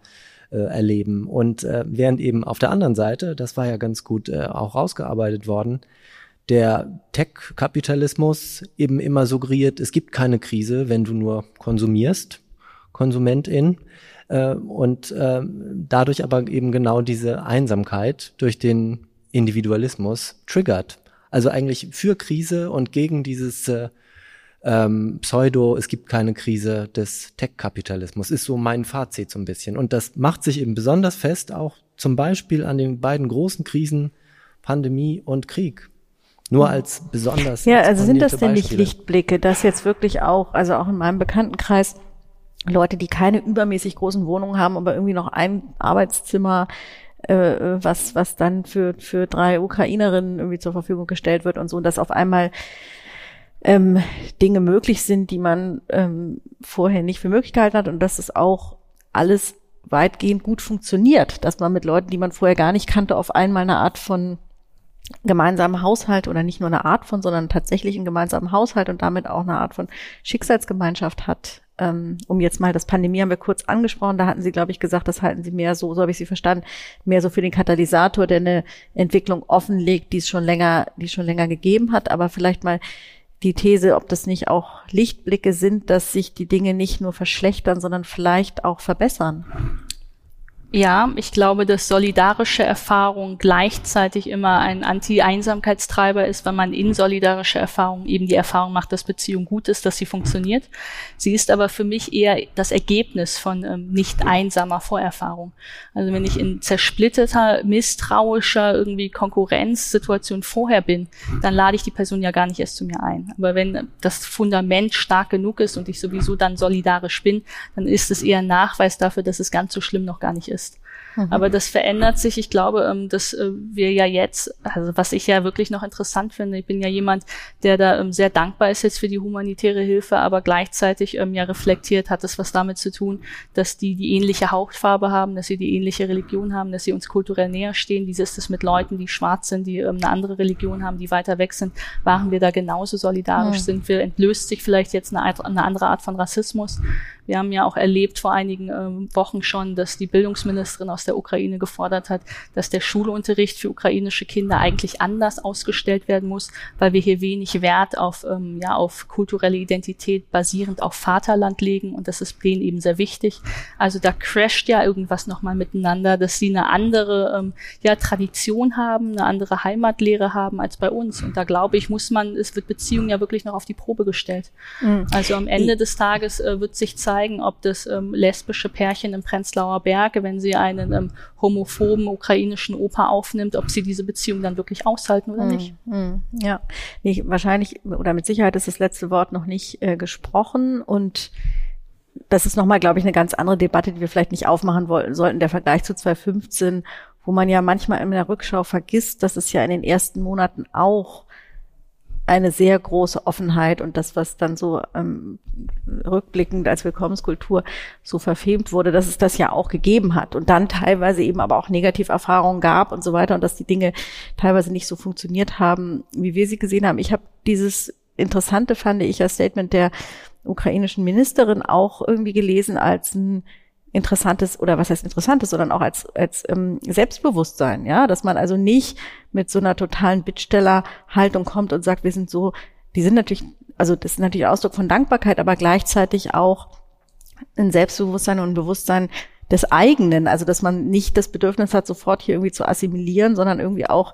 äh, erleben. Und äh, während eben auf der anderen Seite, das war ja ganz gut äh, auch rausgearbeitet worden, der Tech-Kapitalismus eben immer suggeriert, es gibt keine Krise, wenn du nur konsumierst, Konsumentin, äh, und äh, dadurch aber eben genau diese Einsamkeit durch den Individualismus triggert. Also eigentlich für Krise und gegen dieses äh, ähm, Pseudo, es gibt keine Krise des Tech-Kapitalismus, ist so mein Fazit so ein bisschen. Und das macht sich eben besonders fest auch zum Beispiel an den beiden großen Krisen Pandemie und Krieg. Nur als besonders. Ja, also sind das denn nicht Lichtblicke, dass jetzt wirklich auch, also auch in meinem Bekanntenkreis, Leute, die keine übermäßig großen Wohnungen haben, aber irgendwie noch ein Arbeitszimmer, äh, was, was dann für, für drei Ukrainerinnen irgendwie zur Verfügung gestellt wird und so, und dass auf einmal ähm, Dinge möglich sind, die man ähm, vorher nicht für möglich gehalten hat und dass es auch alles weitgehend gut funktioniert, dass man mit Leuten, die man vorher gar nicht kannte, auf einmal eine Art von gemeinsamen Haushalt oder nicht nur eine Art von, sondern tatsächlich einen gemeinsamen Haushalt und damit auch eine Art von Schicksalsgemeinschaft hat. Ähm, um jetzt mal das Pandemie haben wir kurz angesprochen, da hatten Sie, glaube ich, gesagt, das halten Sie mehr so, so habe ich Sie verstanden, mehr so für den Katalysator, der eine Entwicklung offenlegt, die es schon länger, die es schon länger gegeben hat, aber vielleicht mal die These, ob das nicht auch Lichtblicke sind, dass sich die Dinge nicht nur verschlechtern, sondern vielleicht auch verbessern. Ja, ich glaube, dass solidarische Erfahrung gleichzeitig immer ein Anti-Einsamkeitstreiber ist, wenn man in solidarische Erfahrung eben die Erfahrung macht, dass Beziehung gut ist, dass sie funktioniert. Sie ist aber für mich eher das Ergebnis von ähm, nicht einsamer Vorerfahrung. Also wenn ich in zersplitterter, misstrauischer irgendwie Konkurrenzsituation vorher bin, dann lade ich die Person ja gar nicht erst zu mir ein. Aber wenn das Fundament stark genug ist und ich sowieso dann solidarisch bin, dann ist es eher ein Nachweis dafür, dass es ganz so schlimm noch gar nicht ist. Mhm. Aber das verändert sich. Ich glaube, ähm, dass äh, wir ja jetzt, also was ich ja wirklich noch interessant finde, ich bin ja jemand, der da ähm, sehr dankbar ist jetzt für die humanitäre Hilfe, aber gleichzeitig ähm, ja reflektiert, hat es was damit zu tun, dass die die ähnliche Hautfarbe haben, dass sie die ähnliche Religion haben, dass sie uns kulturell näher stehen. Wie ist es mit Leuten, die schwarz sind, die eine andere Religion haben, die weiter weg sind? Waren wir da genauso solidarisch? Mhm. Sind wir, entlöst sich vielleicht jetzt eine, eine andere Art von Rassismus? Wir haben ja auch erlebt vor einigen ähm, Wochen schon, dass die Bildungsministerin aus der Ukraine gefordert hat, dass der Schulunterricht für ukrainische Kinder eigentlich anders ausgestellt werden muss, weil wir hier wenig Wert auf, ähm, ja, auf kulturelle Identität basierend auf Vaterland legen und das ist denen eben sehr wichtig. Also da crasht ja irgendwas nochmal miteinander, dass sie eine andere ähm, ja, Tradition haben, eine andere Heimatlehre haben als bei uns. Und da glaube ich, muss man, es wird Beziehungen ja wirklich noch auf die Probe gestellt. Mhm. Also am Ende des Tages äh, wird sich zeigen, ob das ähm, lesbische Pärchen im Prenzlauer Berg, wenn sie einen einen ähm, homophoben ukrainischen Opa aufnimmt, ob sie diese Beziehung dann wirklich aushalten oder nicht. Mm, ja, nee, wahrscheinlich oder mit Sicherheit ist das letzte Wort noch nicht äh, gesprochen und das ist nochmal, glaube ich, eine ganz andere Debatte, die wir vielleicht nicht aufmachen wollten, sollten. Der Vergleich zu 2015, wo man ja manchmal in der Rückschau vergisst, dass es ja in den ersten Monaten auch eine sehr große Offenheit und das, was dann so ähm, rückblickend als Willkommenskultur so verfemt wurde, dass es das ja auch gegeben hat und dann teilweise eben aber auch Negativerfahrungen gab und so weiter und dass die Dinge teilweise nicht so funktioniert haben, wie wir sie gesehen haben. Ich habe dieses interessante, fand ich, als Statement der ukrainischen Ministerin auch irgendwie gelesen als ein interessantes oder was heißt interessantes, sondern auch als als ähm, Selbstbewusstsein, ja, dass man also nicht mit so einer totalen Bittstellerhaltung kommt und sagt, wir sind so, die sind natürlich, also das ist natürlich Ausdruck von Dankbarkeit, aber gleichzeitig auch ein Selbstbewusstsein und ein Bewusstsein des eigenen, also dass man nicht das Bedürfnis hat, sofort hier irgendwie zu assimilieren, sondern irgendwie auch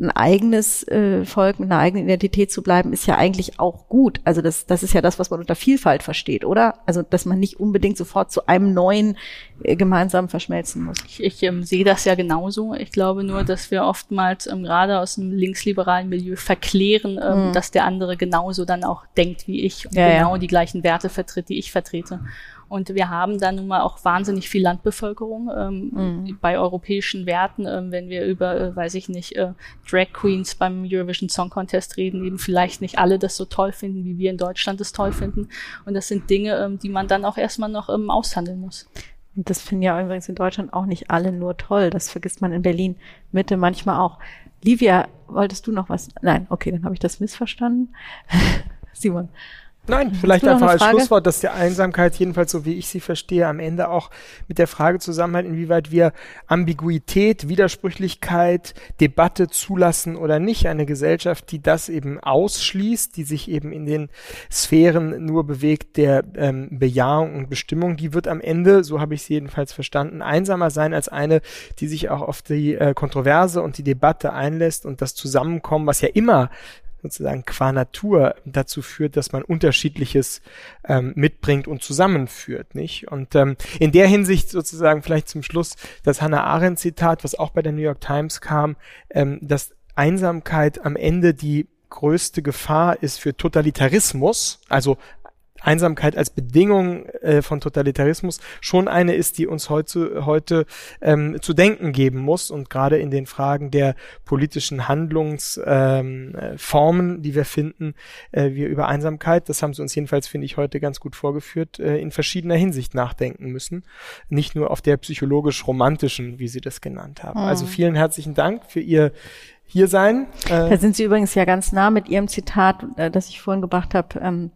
ein eigenes äh, Volk mit einer eigenen Identität zu bleiben, ist ja eigentlich auch gut. Also das, das ist ja das, was man unter Vielfalt versteht, oder? Also dass man nicht unbedingt sofort zu einem neuen äh, gemeinsam verschmelzen muss. Ich, ich ähm, sehe das ja genauso. Ich glaube nur, dass wir oftmals ähm, gerade aus dem linksliberalen Milieu verklären, ähm, mhm. dass der andere genauso dann auch denkt wie ich und ja, genau ja. die gleichen Werte vertritt, die ich vertrete. Und wir haben da nun mal auch wahnsinnig viel Landbevölkerung ähm, mhm. bei europäischen Werten, ähm, wenn wir über, äh, weiß ich nicht, äh, Drag Queens beim Eurovision Song Contest reden, eben vielleicht nicht alle das so toll finden, wie wir in Deutschland es toll finden. Und das sind Dinge, ähm, die man dann auch erstmal noch ähm, aushandeln muss. Und das finden ja übrigens in Deutschland auch nicht alle nur toll. Das vergisst man in Berlin Mitte manchmal auch. Livia, wolltest du noch was? Nein, okay, dann habe ich das missverstanden. Simon. Nein, vielleicht einfach als Schlusswort, dass die Einsamkeit, jedenfalls so wie ich sie verstehe, am Ende auch mit der Frage zusammenhängt, inwieweit wir Ambiguität, Widersprüchlichkeit, Debatte zulassen oder nicht. Eine Gesellschaft, die das eben ausschließt, die sich eben in den Sphären nur bewegt der ähm, Bejahung und Bestimmung, die wird am Ende, so habe ich sie jedenfalls verstanden, einsamer sein als eine, die sich auch auf die äh, Kontroverse und die Debatte einlässt und das Zusammenkommen, was ja immer sozusagen qua Natur dazu führt, dass man unterschiedliches ähm, mitbringt und zusammenführt, nicht? Und ähm, in der Hinsicht sozusagen vielleicht zum Schluss das Hannah Arendt Zitat, was auch bei der New York Times kam, ähm, dass Einsamkeit am Ende die größte Gefahr ist für Totalitarismus, also Einsamkeit als Bedingung äh, von Totalitarismus schon eine ist, die uns heute, heute ähm, zu denken geben muss und gerade in den Fragen der politischen Handlungsformen, ähm, die wir finden, äh, wir über Einsamkeit, das haben sie uns jedenfalls, finde ich, heute ganz gut vorgeführt, äh, in verschiedener Hinsicht nachdenken müssen. Nicht nur auf der psychologisch-romantischen, wie Sie das genannt haben. Also mhm. Also vielen herzlichen Dank für Ihr hier sein. Äh, da sind Sie übrigens ja ganz nah mit Ihrem Zitat, äh, das ich vorhin gebracht habe, ähm,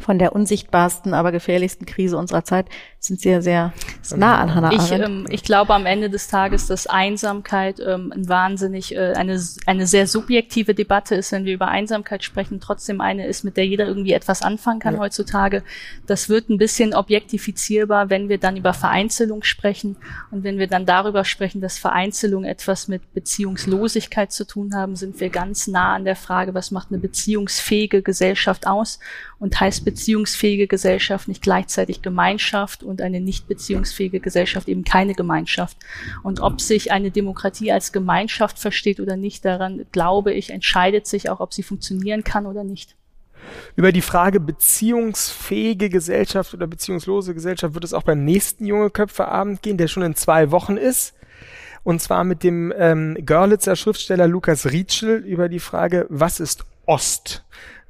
von der unsichtbarsten, aber gefährlichsten Krise unserer Zeit sind sehr, sehr nah an Hannah Arendt. Ich, ähm, ich glaube am Ende des Tages, dass Einsamkeit ähm, ein wahnsinnig äh, eine eine sehr subjektive Debatte ist, wenn wir über Einsamkeit sprechen. Trotzdem eine ist, mit der jeder irgendwie etwas anfangen kann ja. heutzutage. Das wird ein bisschen objektifizierbar, wenn wir dann über Vereinzelung sprechen und wenn wir dann darüber sprechen, dass Vereinzelung etwas mit Beziehungslosigkeit zu tun haben, sind wir ganz nah an der Frage, was macht eine beziehungsfähige Gesellschaft aus und heißt beziehungsfähige Gesellschaft nicht gleichzeitig Gemeinschaft und eine nicht beziehungsfähige Gesellschaft eben keine Gemeinschaft. Und ob sich eine Demokratie als Gemeinschaft versteht oder nicht, daran glaube ich, entscheidet sich auch, ob sie funktionieren kann oder nicht. Über die Frage beziehungsfähige Gesellschaft oder beziehungslose Gesellschaft wird es auch beim nächsten Junge Köpfe Abend gehen, der schon in zwei Wochen ist. Und zwar mit dem ähm, Görlitzer Schriftsteller Lukas Rietschel über die Frage, was ist Ost?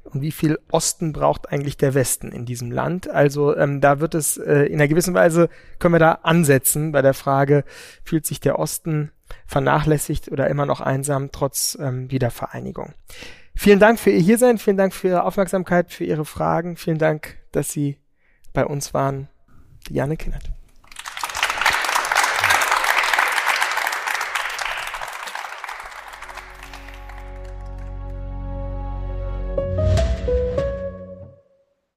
Und wie viel Osten braucht eigentlich der Westen in diesem Land. Also ähm, da wird es äh, in einer gewissen Weise, können wir da ansetzen bei der Frage, fühlt sich der Osten vernachlässigt oder immer noch einsam trotz ähm, Wiedervereinigung. Vielen Dank für Ihr Hiersein, vielen Dank für Ihre Aufmerksamkeit, für Ihre Fragen, vielen Dank, dass Sie bei uns waren. Janne Kinnert.